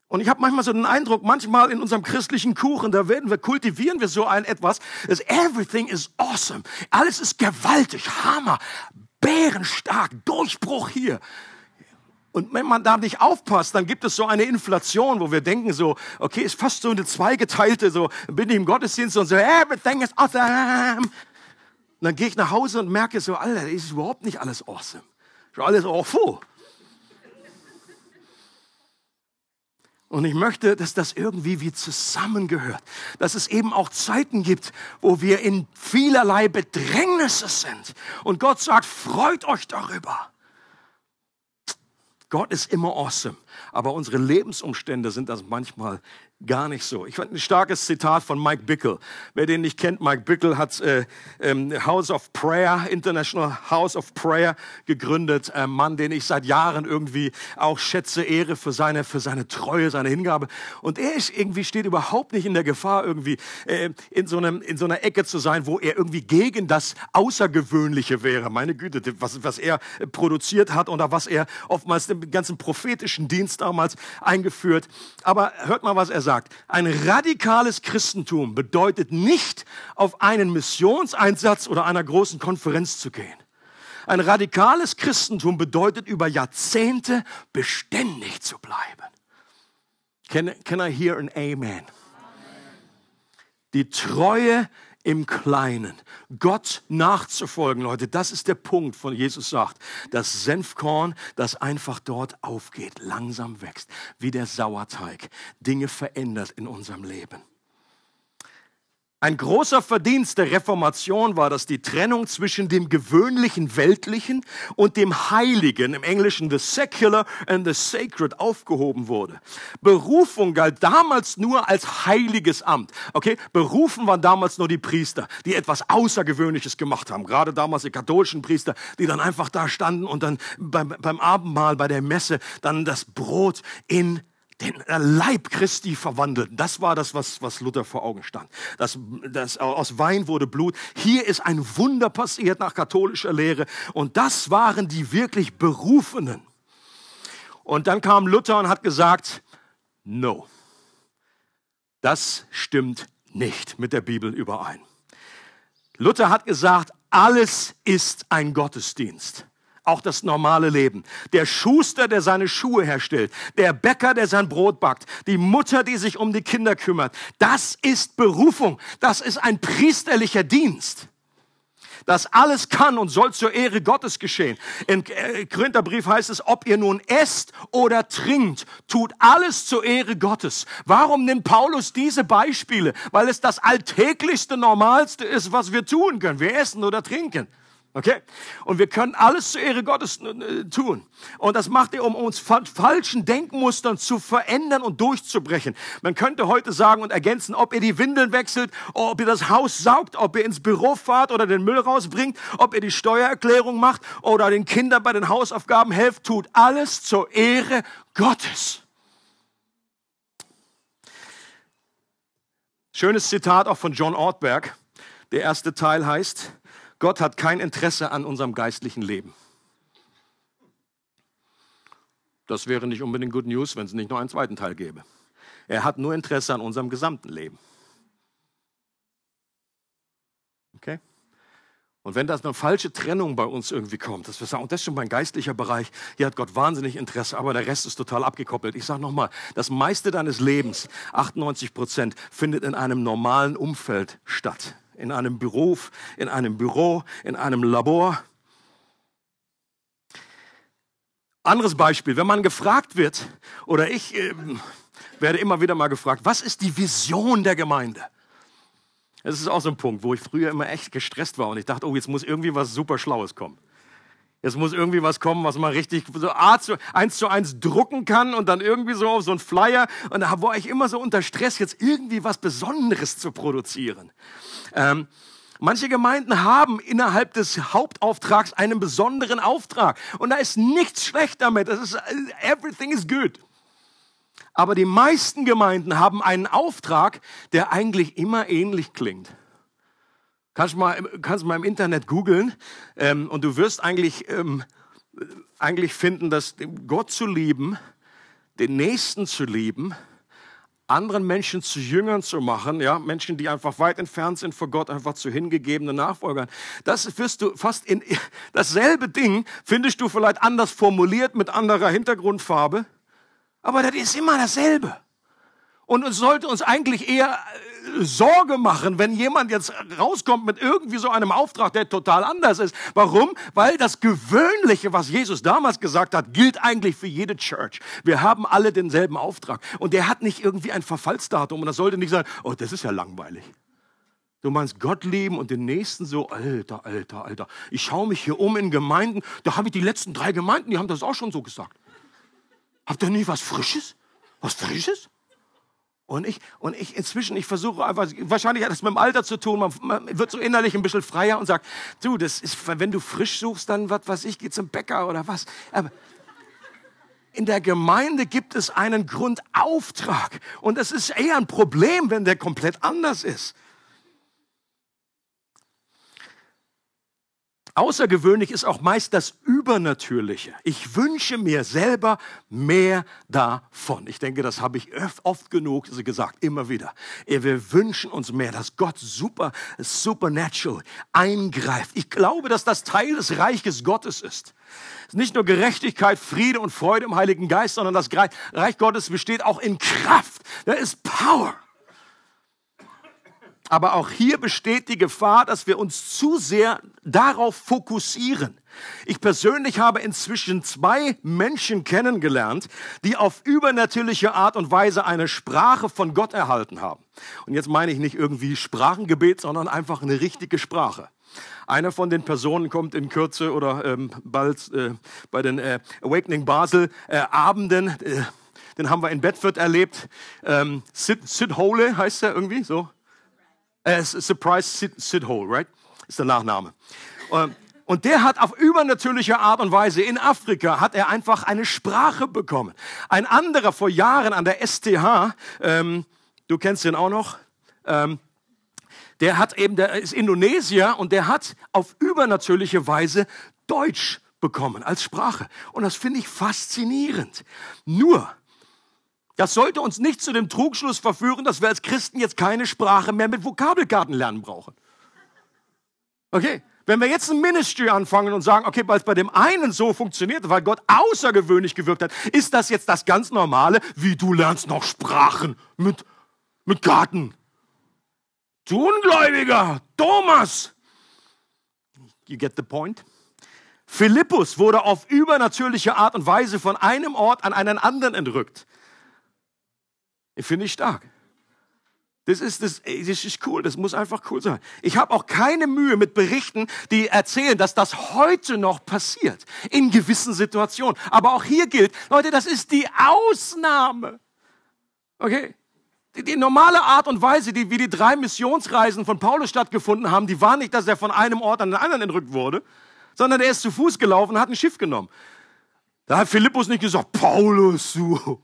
Und ich habe manchmal so den Eindruck, manchmal in unserem christlichen Kuchen, da werden wir, kultivieren wir so ein etwas, dass everything is awesome. Alles ist gewaltig, Hammer, bärenstark, Durchbruch hier. Und wenn man da nicht aufpasst, dann gibt es so eine Inflation, wo wir denken so, okay, ist fast so eine zweigeteilte, so bin ich im Gottesdienst und so, everything is awesome. Und dann gehe ich nach Hause und merke so, Alter, ist überhaupt nicht alles awesome. Ist alles awful. Und ich möchte, dass das irgendwie wie zusammengehört. Dass es eben auch Zeiten gibt, wo wir in vielerlei Bedrängnisse sind. Und Gott sagt, freut euch darüber. Gott ist immer awesome, aber unsere Lebensumstände sind das manchmal Gar nicht so. Ich fand ein starkes Zitat von Mike Bickle. Wer den nicht kennt, Mike Bickle hat äh, ähm, House of Prayer, International House of Prayer gegründet. Ein Mann, den ich seit Jahren irgendwie auch schätze, ehre für seine, für seine Treue, seine Hingabe. Und er ist irgendwie steht überhaupt nicht in der Gefahr, irgendwie äh, in, so einem, in so einer Ecke zu sein, wo er irgendwie gegen das Außergewöhnliche wäre. Meine Güte, was, was er produziert hat oder was er oftmals den ganzen prophetischen Dienst damals eingeführt. Aber hört mal, was er sagt sagt, ein radikales Christentum bedeutet nicht, auf einen Missionseinsatz oder einer großen Konferenz zu gehen. Ein radikales Christentum bedeutet, über Jahrzehnte beständig zu bleiben. Can, can I hear an Amen? Die Treue im Kleinen. Gott nachzufolgen, Leute, das ist der Punkt, von Jesus sagt. Das Senfkorn, das einfach dort aufgeht, langsam wächst, wie der Sauerteig, Dinge verändert in unserem Leben. Ein großer Verdienst der Reformation war, dass die Trennung zwischen dem gewöhnlichen Weltlichen und dem Heiligen, im Englischen the secular and the sacred, aufgehoben wurde. Berufung galt damals nur als heiliges Amt. Okay, berufen waren damals nur die Priester, die etwas Außergewöhnliches gemacht haben. Gerade damals die katholischen Priester, die dann einfach da standen und dann beim, beim Abendmahl, bei der Messe, dann das Brot in den Leib Christi verwandelten. Das war das, was, was Luther vor Augen stand. Das, das, aus Wein wurde Blut. Hier ist ein Wunder passiert nach katholischer Lehre. Und das waren die wirklich Berufenen. Und dann kam Luther und hat gesagt, no, das stimmt nicht mit der Bibel überein. Luther hat gesagt, alles ist ein Gottesdienst. Auch das normale Leben. Der Schuster, der seine Schuhe herstellt, der Bäcker, der sein Brot backt, die Mutter, die sich um die Kinder kümmert. Das ist Berufung. Das ist ein priesterlicher Dienst. Das alles kann und soll zur Ehre Gottes geschehen. Im äh, Korintherbrief heißt es, ob ihr nun esst oder trinkt, tut alles zur Ehre Gottes. Warum nimmt Paulus diese Beispiele? Weil es das alltäglichste, normalste ist, was wir tun können. Wir essen oder trinken. Okay? Und wir können alles zur Ehre Gottes äh, tun. Und das macht er, um uns falschen Denkmustern zu verändern und durchzubrechen. Man könnte heute sagen und ergänzen, ob ihr die Windeln wechselt, ob ihr das Haus saugt, ob ihr ins Büro fahrt oder den Müll rausbringt, ob ihr die Steuererklärung macht oder den Kindern bei den Hausaufgaben helft, tut alles zur Ehre Gottes. Schönes Zitat auch von John Ortberg. Der erste Teil heißt, Gott hat kein Interesse an unserem geistlichen Leben. Das wäre nicht unbedingt Good News, wenn es nicht noch einen zweiten Teil gäbe. Er hat nur Interesse an unserem gesamten Leben. Okay? Und wenn das eine falsche Trennung bei uns irgendwie kommt, dass wir sagen, das ist schon mein geistlicher Bereich, hier hat Gott wahnsinnig Interesse, aber der Rest ist total abgekoppelt. Ich sage nochmal, das meiste deines Lebens, 98 Prozent, findet in einem normalen Umfeld statt in einem Beruf, in einem Büro, in einem Labor. Anderes Beispiel, wenn man gefragt wird, oder ich äh, werde immer wieder mal gefragt, was ist die Vision der Gemeinde? Das ist auch so ein Punkt, wo ich früher immer echt gestresst war und ich dachte, oh, jetzt muss irgendwie was super Schlaues kommen. Jetzt muss irgendwie was kommen, was man richtig so eins zu eins drucken kann und dann irgendwie so auf so ein Flyer. Und da war ich immer so unter Stress, jetzt irgendwie was Besonderes zu produzieren. Ähm, manche Gemeinden haben innerhalb des Hauptauftrags einen besonderen Auftrag. Und da ist nichts schlecht damit. Das ist, everything is good. Aber die meisten Gemeinden haben einen Auftrag, der eigentlich immer ähnlich klingt. Kannst mal, kannst mal im Internet googeln ähm, und du wirst eigentlich, ähm, eigentlich finden, dass Gott zu lieben, den Nächsten zu lieben, anderen Menschen zu Jüngern zu machen, ja, Menschen, die einfach weit entfernt sind vor Gott, einfach zu hingegebenen Nachfolgern. Das wirst du fast in dasselbe Ding findest du vielleicht anders formuliert mit anderer Hintergrundfarbe, aber das ist immer dasselbe. Und es sollte uns eigentlich eher Sorge machen, wenn jemand jetzt rauskommt mit irgendwie so einem Auftrag, der total anders ist. Warum? Weil das Gewöhnliche, was Jesus damals gesagt hat, gilt eigentlich für jede Church. Wir haben alle denselben Auftrag. Und der hat nicht irgendwie ein Verfallsdatum. Und das sollte nicht sein, oh, das ist ja langweilig. Du meinst Gott lieben und den Nächsten so, alter, alter, alter. Ich schaue mich hier um in Gemeinden, da habe ich die letzten drei Gemeinden, die haben das auch schon so gesagt. Habt ihr nie was Frisches? Was Frisches? Und ich, und ich inzwischen, ich versuche einfach, wahrscheinlich hat das mit dem Alter zu tun, man, man, wird so innerlich ein bisschen freier und sagt, du, das ist, wenn du frisch suchst, dann, was weiß ich, geh zum Bäcker oder was. Aber in der Gemeinde gibt es einen Grundauftrag. Und es ist eher ein Problem, wenn der komplett anders ist. Außergewöhnlich ist auch meist das Übernatürliche. Ich wünsche mir selber mehr davon. Ich denke, das habe ich oft genug gesagt, immer wieder. Wir wünschen uns mehr, dass Gott super, supernatural eingreift. Ich glaube, dass das Teil des Reiches Gottes ist. Nicht nur Gerechtigkeit, Friede und Freude im Heiligen Geist, sondern das Reich Gottes besteht auch in Kraft. Da ist Power. Aber auch hier besteht die Gefahr, dass wir uns zu sehr darauf fokussieren. Ich persönlich habe inzwischen zwei Menschen kennengelernt, die auf übernatürliche Art und Weise eine Sprache von Gott erhalten haben. Und jetzt meine ich nicht irgendwie Sprachengebet, sondern einfach eine richtige Sprache. Einer von den Personen kommt in Kürze oder ähm, bald äh, bei den äh, Awakening Basel äh, Abenden. Äh, den haben wir in Bedford erlebt. Ähm, Sid, Sid Hole heißt er irgendwie so. Äh, Surprise Sid, Hole, right? Ist der Nachname. Ähm, und der hat auf übernatürliche Art und Weise in Afrika hat er einfach eine Sprache bekommen. Ein anderer vor Jahren an der STH, ähm, du kennst den auch noch, ähm, der hat eben, der ist Indonesier und der hat auf übernatürliche Weise Deutsch bekommen als Sprache. Und das finde ich faszinierend. Nur, das sollte uns nicht zu dem Trugschluss verführen, dass wir als Christen jetzt keine Sprache mehr mit Vokabelkarten lernen brauchen. Okay? Wenn wir jetzt ein Ministry anfangen und sagen, okay, weil es bei dem einen so funktioniert, weil Gott außergewöhnlich gewirkt hat, ist das jetzt das ganz Normale, wie du lernst noch Sprachen mit, mit Garten. Du Ungläubiger, Thomas. You get the point? Philippus wurde auf übernatürliche Art und Weise von einem Ort an einen anderen entrückt. Ich finde ich stark. Das ist, das, das ist cool, das muss einfach cool sein. Ich habe auch keine Mühe mit Berichten, die erzählen, dass das heute noch passiert, in gewissen Situationen. Aber auch hier gilt, Leute, das ist die Ausnahme. Okay? Die, die normale Art und Weise, die, wie die drei Missionsreisen von Paulus stattgefunden haben, die war nicht, dass er von einem Ort an den anderen entrückt wurde, sondern er ist zu Fuß gelaufen und hat ein Schiff genommen. Da hat Philippus nicht gesagt, Paulus, du,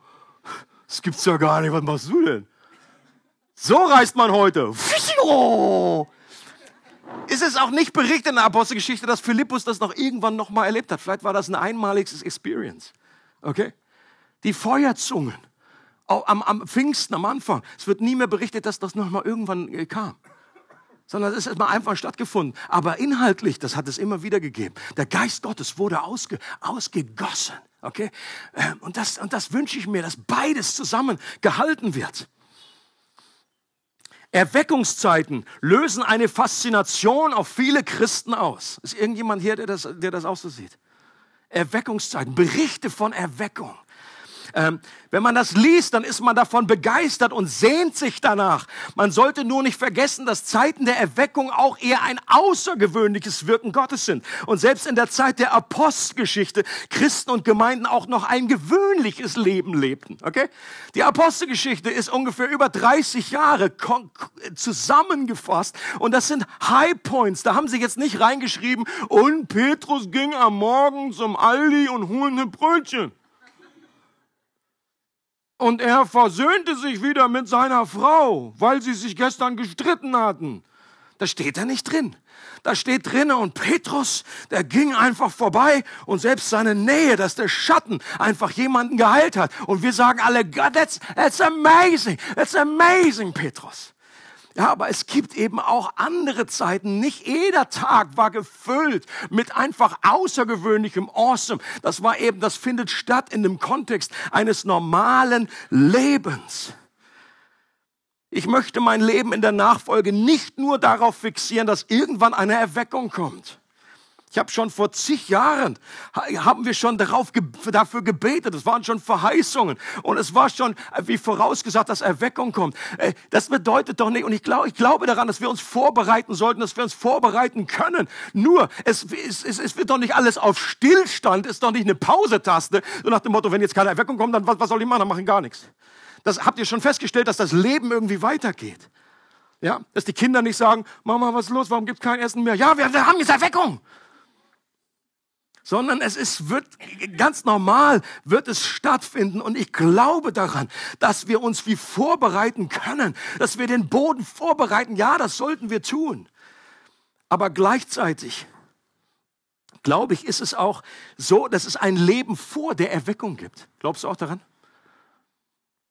das gibt's ja gar nicht, was machst du denn? So reist man heute. Ist es auch nicht berichtet in der Apostelgeschichte, dass Philippus das noch irgendwann noch mal erlebt hat? Vielleicht war das ein einmaliges Experience. Okay? Die Feuerzungen am, am Pfingsten, am Anfang. Es wird nie mehr berichtet, dass das noch mal irgendwann äh, kam. Sondern es ist mal einfach stattgefunden. Aber inhaltlich, das hat es immer wieder gegeben. Der Geist Gottes wurde ausge, ausgegossen. Okay? Ähm, und das, und das wünsche ich mir, dass beides zusammen gehalten wird. Erweckungszeiten lösen eine Faszination auf viele Christen aus. Ist irgendjemand hier, der das, der das auch so sieht? Erweckungszeiten, Berichte von Erweckung. Ähm, wenn man das liest, dann ist man davon begeistert und sehnt sich danach. Man sollte nur nicht vergessen, dass Zeiten der Erweckung auch eher ein außergewöhnliches Wirken Gottes sind. Und selbst in der Zeit der Apostelgeschichte Christen und Gemeinden auch noch ein gewöhnliches Leben lebten. Okay? Die Apostelgeschichte ist ungefähr über 30 Jahre zusammengefasst und das sind High Points. Da haben sie jetzt nicht reingeschrieben und Petrus ging am Morgen zum Aldi und holte Brötchen. Und er versöhnte sich wieder mit seiner Frau, weil sie sich gestern gestritten hatten. Das steht da nicht drin. Da steht drin, und Petrus, der ging einfach vorbei und selbst seine Nähe, dass der Schatten einfach jemanden geheilt hat. Und wir sagen alle, God, that's, that's amazing, that's amazing, Petrus. Ja, aber es gibt eben auch andere Zeiten. Nicht jeder Tag war gefüllt mit einfach außergewöhnlichem Awesome. Das war eben, das findet statt in dem Kontext eines normalen Lebens. Ich möchte mein Leben in der Nachfolge nicht nur darauf fixieren, dass irgendwann eine Erweckung kommt. Ich habe schon vor zig Jahren, haben wir schon darauf, dafür gebetet. Es waren schon Verheißungen. Und es war schon, äh, wie vorausgesagt, dass Erweckung kommt. Äh, das bedeutet doch nicht, und ich glaube, ich glaube daran, dass wir uns vorbereiten sollten, dass wir uns vorbereiten können. Nur, es, es, es, wird doch nicht alles auf Stillstand, ist doch nicht eine Pausetaste. So nach dem Motto, wenn jetzt keine Erweckung kommt, dann was, was soll ich machen? Dann machen gar nichts. Das habt ihr schon festgestellt, dass das Leben irgendwie weitergeht. Ja, dass die Kinder nicht sagen, Mama, was ist los? Warum gibt es kein Essen mehr? Ja, wir, wir haben jetzt Erweckung sondern es ist, wird ganz normal, wird es stattfinden. Und ich glaube daran, dass wir uns wie vorbereiten können, dass wir den Boden vorbereiten. Ja, das sollten wir tun. Aber gleichzeitig, glaube ich, ist es auch so, dass es ein Leben vor der Erweckung gibt. Glaubst du auch daran?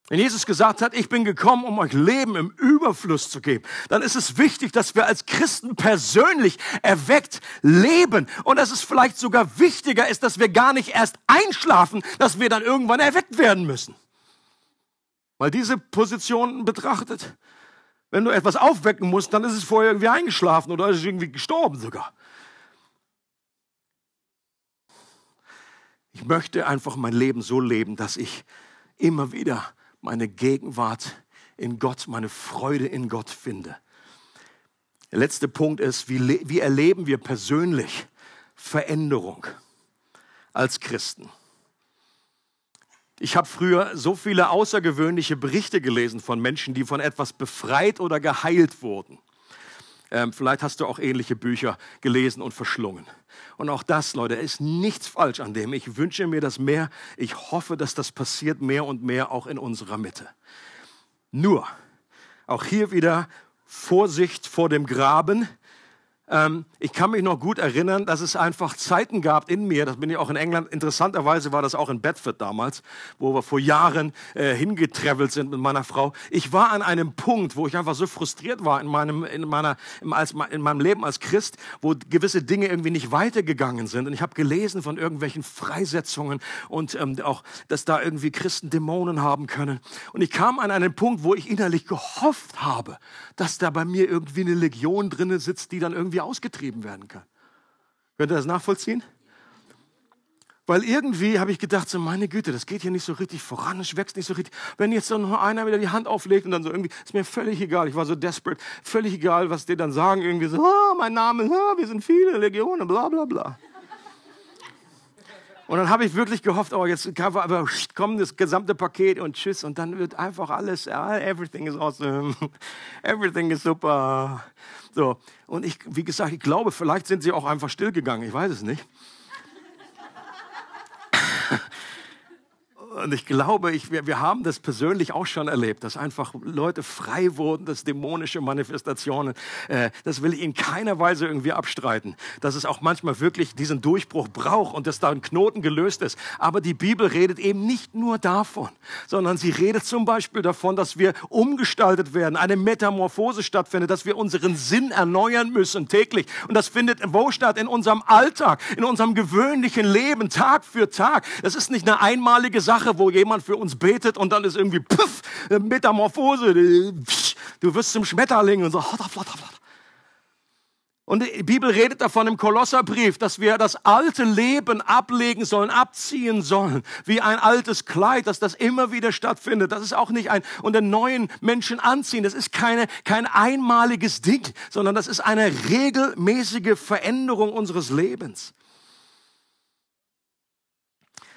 Wenn Jesus gesagt hat, ich bin gekommen, um euch Leben im Überfluss zu geben, dann ist es wichtig, dass wir als Christen persönlich erweckt leben. Und dass es vielleicht sogar wichtiger ist, dass wir gar nicht erst einschlafen, dass wir dann irgendwann erweckt werden müssen. Weil diese Position betrachtet, wenn du etwas aufwecken musst, dann ist es vorher irgendwie eingeschlafen oder ist irgendwie gestorben sogar. Ich möchte einfach mein Leben so leben, dass ich immer wieder meine Gegenwart in Gott, meine Freude in Gott finde. Der letzte Punkt ist, wie, wie erleben wir persönlich Veränderung als Christen? Ich habe früher so viele außergewöhnliche Berichte gelesen von Menschen, die von etwas befreit oder geheilt wurden. Ähm, vielleicht hast du auch ähnliche Bücher gelesen und verschlungen. Und auch das, Leute, ist nichts falsch an dem. Ich wünsche mir das mehr. Ich hoffe, dass das passiert mehr und mehr auch in unserer Mitte. Nur, auch hier wieder Vorsicht vor dem Graben. Ähm, ich kann mich noch gut erinnern, dass es einfach Zeiten gab in mir, das bin ich auch in England, interessanterweise war das auch in Bedford damals, wo wir vor Jahren äh, hingetravelt sind mit meiner Frau. Ich war an einem Punkt, wo ich einfach so frustriert war in meinem, in meiner, im, als, in meinem Leben als Christ, wo gewisse Dinge irgendwie nicht weitergegangen sind. Und ich habe gelesen von irgendwelchen Freisetzungen und ähm, auch, dass da irgendwie Christen Dämonen haben können. Und ich kam an einen Punkt, wo ich innerlich gehofft habe, dass da bei mir irgendwie eine Legion drinnen sitzt, die dann irgendwie irgendwie ausgetrieben werden kann. Könnt ihr das nachvollziehen? Weil irgendwie habe ich gedacht, so meine Güte, das geht hier nicht so richtig voran, es wächst nicht so richtig. Wenn jetzt so noch einer wieder die Hand auflegt und dann so irgendwie, ist mir völlig egal, ich war so desperate, völlig egal, was die dann sagen, irgendwie so, oh, mein Name, oh, wir sind viele Legionen, bla bla bla. Und dann habe ich wirklich gehofft, oh, jetzt kommt das gesamte Paket und tschüss. Und dann wird einfach alles, everything is awesome, everything is super. So. Und ich, wie gesagt, ich glaube, vielleicht sind sie auch einfach stillgegangen. Ich weiß es nicht. Und ich glaube, ich, wir, wir haben das persönlich auch schon erlebt, dass einfach Leute frei wurden, dass dämonische Manifestationen, äh, das will ich in keiner Weise irgendwie abstreiten, dass es auch manchmal wirklich diesen Durchbruch braucht und dass da ein Knoten gelöst ist. Aber die Bibel redet eben nicht nur davon, sondern sie redet zum Beispiel davon, dass wir umgestaltet werden, eine Metamorphose stattfindet, dass wir unseren Sinn erneuern müssen täglich. Und das findet wo statt? In unserem Alltag, in unserem gewöhnlichen Leben, Tag für Tag. Das ist nicht eine einmalige Sache Sache, wo jemand für uns betet und dann ist irgendwie puff, Metamorphose. Du wirst zum Schmetterling und so. Und die Bibel redet davon im Kolosserbrief, dass wir das alte Leben ablegen sollen, abziehen sollen, wie ein altes Kleid, dass das immer wieder stattfindet. Das ist auch nicht ein, und den neuen Menschen anziehen. Das ist keine, kein einmaliges Ding, sondern das ist eine regelmäßige Veränderung unseres Lebens.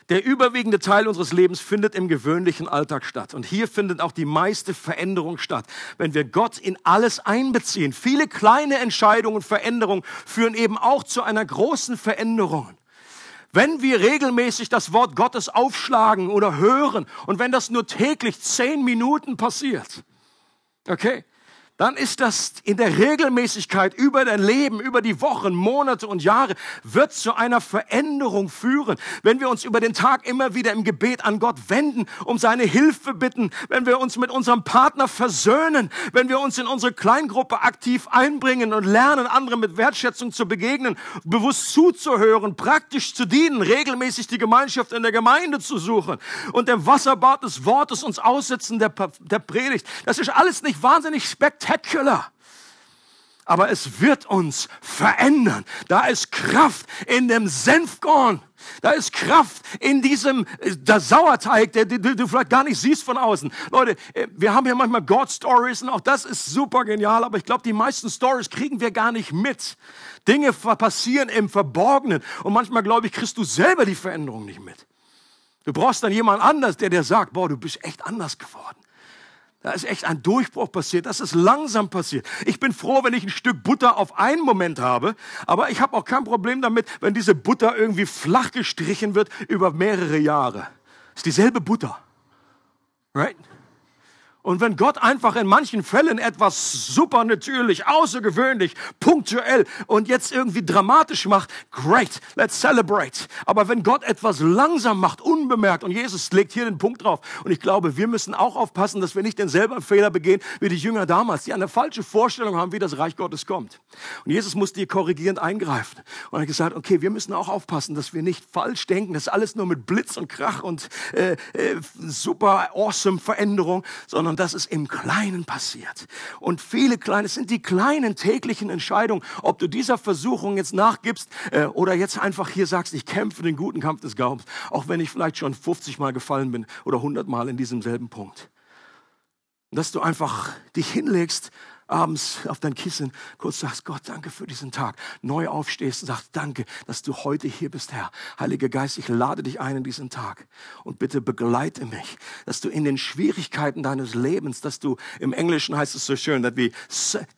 Der überwiegende Teil unseres Lebens findet im gewöhnlichen Alltag statt. Und hier findet auch die meiste Veränderung statt, wenn wir Gott in alles einbeziehen. Viele kleine Entscheidungen, Veränderungen führen eben auch zu einer großen Veränderung. Wenn wir regelmäßig das Wort Gottes aufschlagen oder hören und wenn das nur täglich zehn Minuten passiert, okay, dann ist das in der Regelmäßigkeit über dein Leben, über die Wochen, Monate und Jahre, wird zu einer Veränderung führen. Wenn wir uns über den Tag immer wieder im Gebet an Gott wenden, um seine Hilfe bitten, wenn wir uns mit unserem Partner versöhnen, wenn wir uns in unsere Kleingruppe aktiv einbringen und lernen, anderen mit Wertschätzung zu begegnen, bewusst zuzuhören, praktisch zu dienen, regelmäßig die Gemeinschaft in der Gemeinde zu suchen und dem Wasserbad des Wortes uns aussetzen der, der Predigt. Das ist alles nicht wahnsinnig spektakulär spectacular. Aber es wird uns verändern. Da ist Kraft in dem Senfkorn. Da ist Kraft in diesem der Sauerteig, der, den du vielleicht gar nicht siehst von außen. Leute, äh, wir haben ja manchmal God Stories und auch das ist super genial, aber ich glaube, die meisten Stories kriegen wir gar nicht mit. Dinge passieren im Verborgenen und manchmal glaube ich, kriegst du selber die Veränderung nicht mit. Du brauchst dann jemand anders, der dir sagt, boah, du bist echt anders geworden. Da ist echt ein Durchbruch passiert. Das ist langsam passiert. Ich bin froh, wenn ich ein Stück Butter auf einen Moment habe. Aber ich habe auch kein Problem damit, wenn diese Butter irgendwie flach gestrichen wird über mehrere Jahre. Ist dieselbe Butter. Right? Und wenn Gott einfach in manchen Fällen etwas supernatürlich, außergewöhnlich, punktuell und jetzt irgendwie dramatisch macht, great, let's celebrate. Aber wenn Gott etwas langsam macht, unbemerkt, und Jesus legt hier den Punkt drauf, und ich glaube, wir müssen auch aufpassen, dass wir nicht denselben Fehler begehen wie die Jünger damals, die eine falsche Vorstellung haben, wie das Reich Gottes kommt. Und Jesus musste hier korrigierend eingreifen. Und er hat gesagt, okay, wir müssen auch aufpassen, dass wir nicht falsch denken, dass alles nur mit Blitz und Krach und äh, äh, super awesome Veränderung, sondern sondern dass es im Kleinen passiert. Und viele kleine, es sind die kleinen täglichen Entscheidungen, ob du dieser Versuchung jetzt nachgibst äh, oder jetzt einfach hier sagst, ich kämpfe den guten Kampf des Glaubens, auch wenn ich vielleicht schon 50 Mal gefallen bin oder 100 Mal in diesem selben Punkt. Dass du einfach dich hinlegst abends auf dein Kissen kurz sagst, Gott, danke für diesen Tag. Neu aufstehst und sagst, danke, dass du heute hier bist, Herr. Heiliger Geist, ich lade dich ein in diesen Tag. Und bitte begleite mich, dass du in den Schwierigkeiten deines Lebens, dass du, im Englischen heißt es so schön, that we,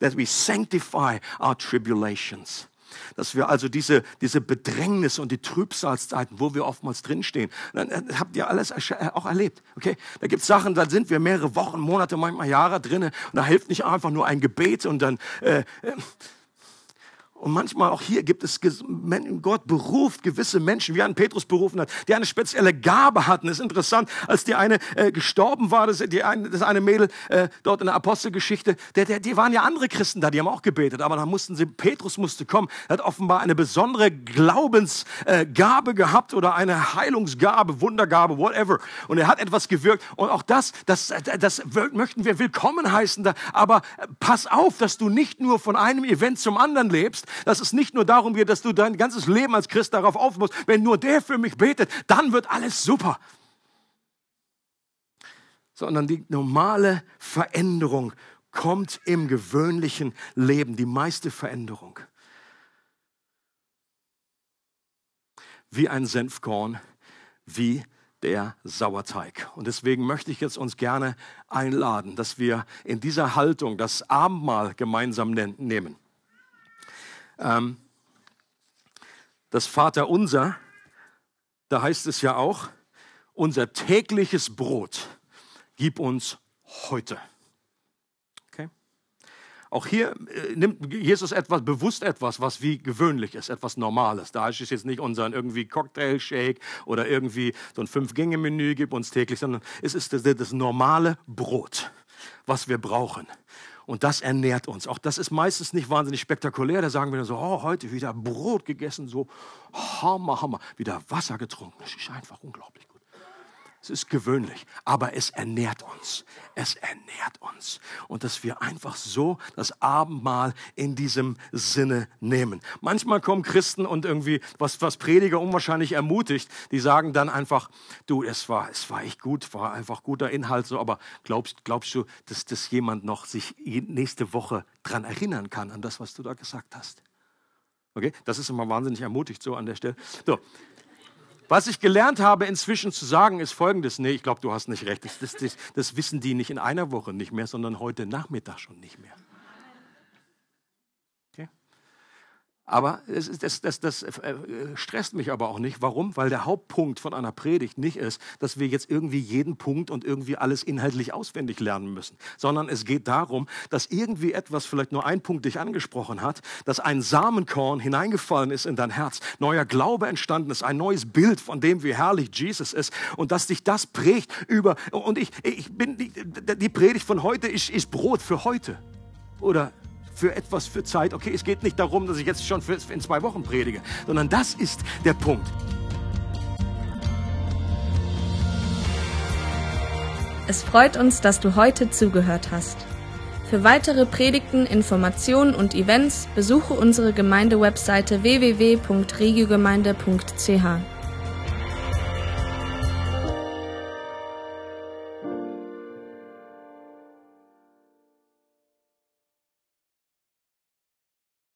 that we sanctify our tribulations dass wir also diese, diese Bedrängnis und die Trübsalzeiten, wo wir oftmals drinstehen, dann äh, habt ihr alles äh, auch erlebt. Okay? Da gibt es Sachen, da sind wir mehrere Wochen, Monate, manchmal Jahre drin und da hilft nicht einfach nur ein Gebet und dann... Äh, äh Und manchmal auch hier gibt es, Gott beruft gewisse Menschen, wie ein Petrus berufen hat, die eine spezielle Gabe hatten. Es ist interessant, als die eine äh, gestorben war, das, die eine, das eine Mädel äh, dort in der Apostelgeschichte, der, der, die waren ja andere Christen da, die haben auch gebetet, aber dann mussten sie, Petrus musste kommen, hat offenbar eine besondere Glaubensgabe äh, gehabt oder eine Heilungsgabe, Wundergabe, whatever. Und er hat etwas gewirkt. Und auch das, das, das möchten wir willkommen heißen. Aber pass auf, dass du nicht nur von einem Event zum anderen lebst, dass es nicht nur darum geht, dass du dein ganzes Leben als Christ darauf aufbaust, wenn nur der für mich betet, dann wird alles super. Sondern die normale Veränderung kommt im gewöhnlichen Leben, die meiste Veränderung. Wie ein Senfkorn, wie der Sauerteig. Und deswegen möchte ich jetzt uns gerne einladen, dass wir in dieser Haltung das Abendmahl gemeinsam nehmen. Ähm, das Vaterunser, da heißt es ja auch, unser tägliches Brot gib uns heute. Okay? Auch hier äh, nimmt Jesus etwas bewusst etwas, was wie gewöhnlich ist, etwas Normales. Da ist es jetzt nicht unser irgendwie Cocktail-Shake oder irgendwie so ein Fünf-Gänge-Menü, gib uns täglich, sondern es ist das, das normale Brot, was wir brauchen. Und das ernährt uns. Auch das ist meistens nicht wahnsinnig spektakulär. Da sagen wir so, oh, heute wieder Brot gegessen, so Hammer, Hammer. Wieder Wasser getrunken. Das ist einfach unglaublich. Es ist gewöhnlich, aber es ernährt uns. Es ernährt uns. Und dass wir einfach so das Abendmahl in diesem Sinne nehmen. Manchmal kommen Christen und irgendwie, was, was Prediger unwahrscheinlich ermutigt, die sagen dann einfach, du, es war, es war echt gut, war einfach guter Inhalt, so, aber glaubst, glaubst du, dass, dass jemand noch sich nächste Woche dran erinnern kann, an das, was du da gesagt hast? Okay, das ist immer wahnsinnig ermutigt so an der Stelle. So, was ich gelernt habe inzwischen zu sagen, ist folgendes. Nee, ich glaube, du hast nicht recht. Das, das, das, das wissen die nicht in einer Woche nicht mehr, sondern heute Nachmittag schon nicht mehr. Aber das, das, das, das äh, stresst mich aber auch nicht. Warum? Weil der Hauptpunkt von einer Predigt nicht ist, dass wir jetzt irgendwie jeden Punkt und irgendwie alles inhaltlich auswendig lernen müssen, sondern es geht darum, dass irgendwie etwas, vielleicht nur ein Punkt dich angesprochen hat, dass ein Samenkorn hineingefallen ist in dein Herz, neuer Glaube entstanden ist, ein neues Bild, von dem wie herrlich Jesus ist und dass dich das prägt über, und ich, ich bin, die, die Predigt von heute ist, ist Brot für heute. Oder für etwas für Zeit. Okay, es geht nicht darum, dass ich jetzt schon für, in zwei Wochen predige, sondern das ist der Punkt. Es freut uns, dass du heute zugehört hast. Für weitere Predigten, Informationen und Events besuche unsere Gemeindewebseite www.regiogemeinde.ch.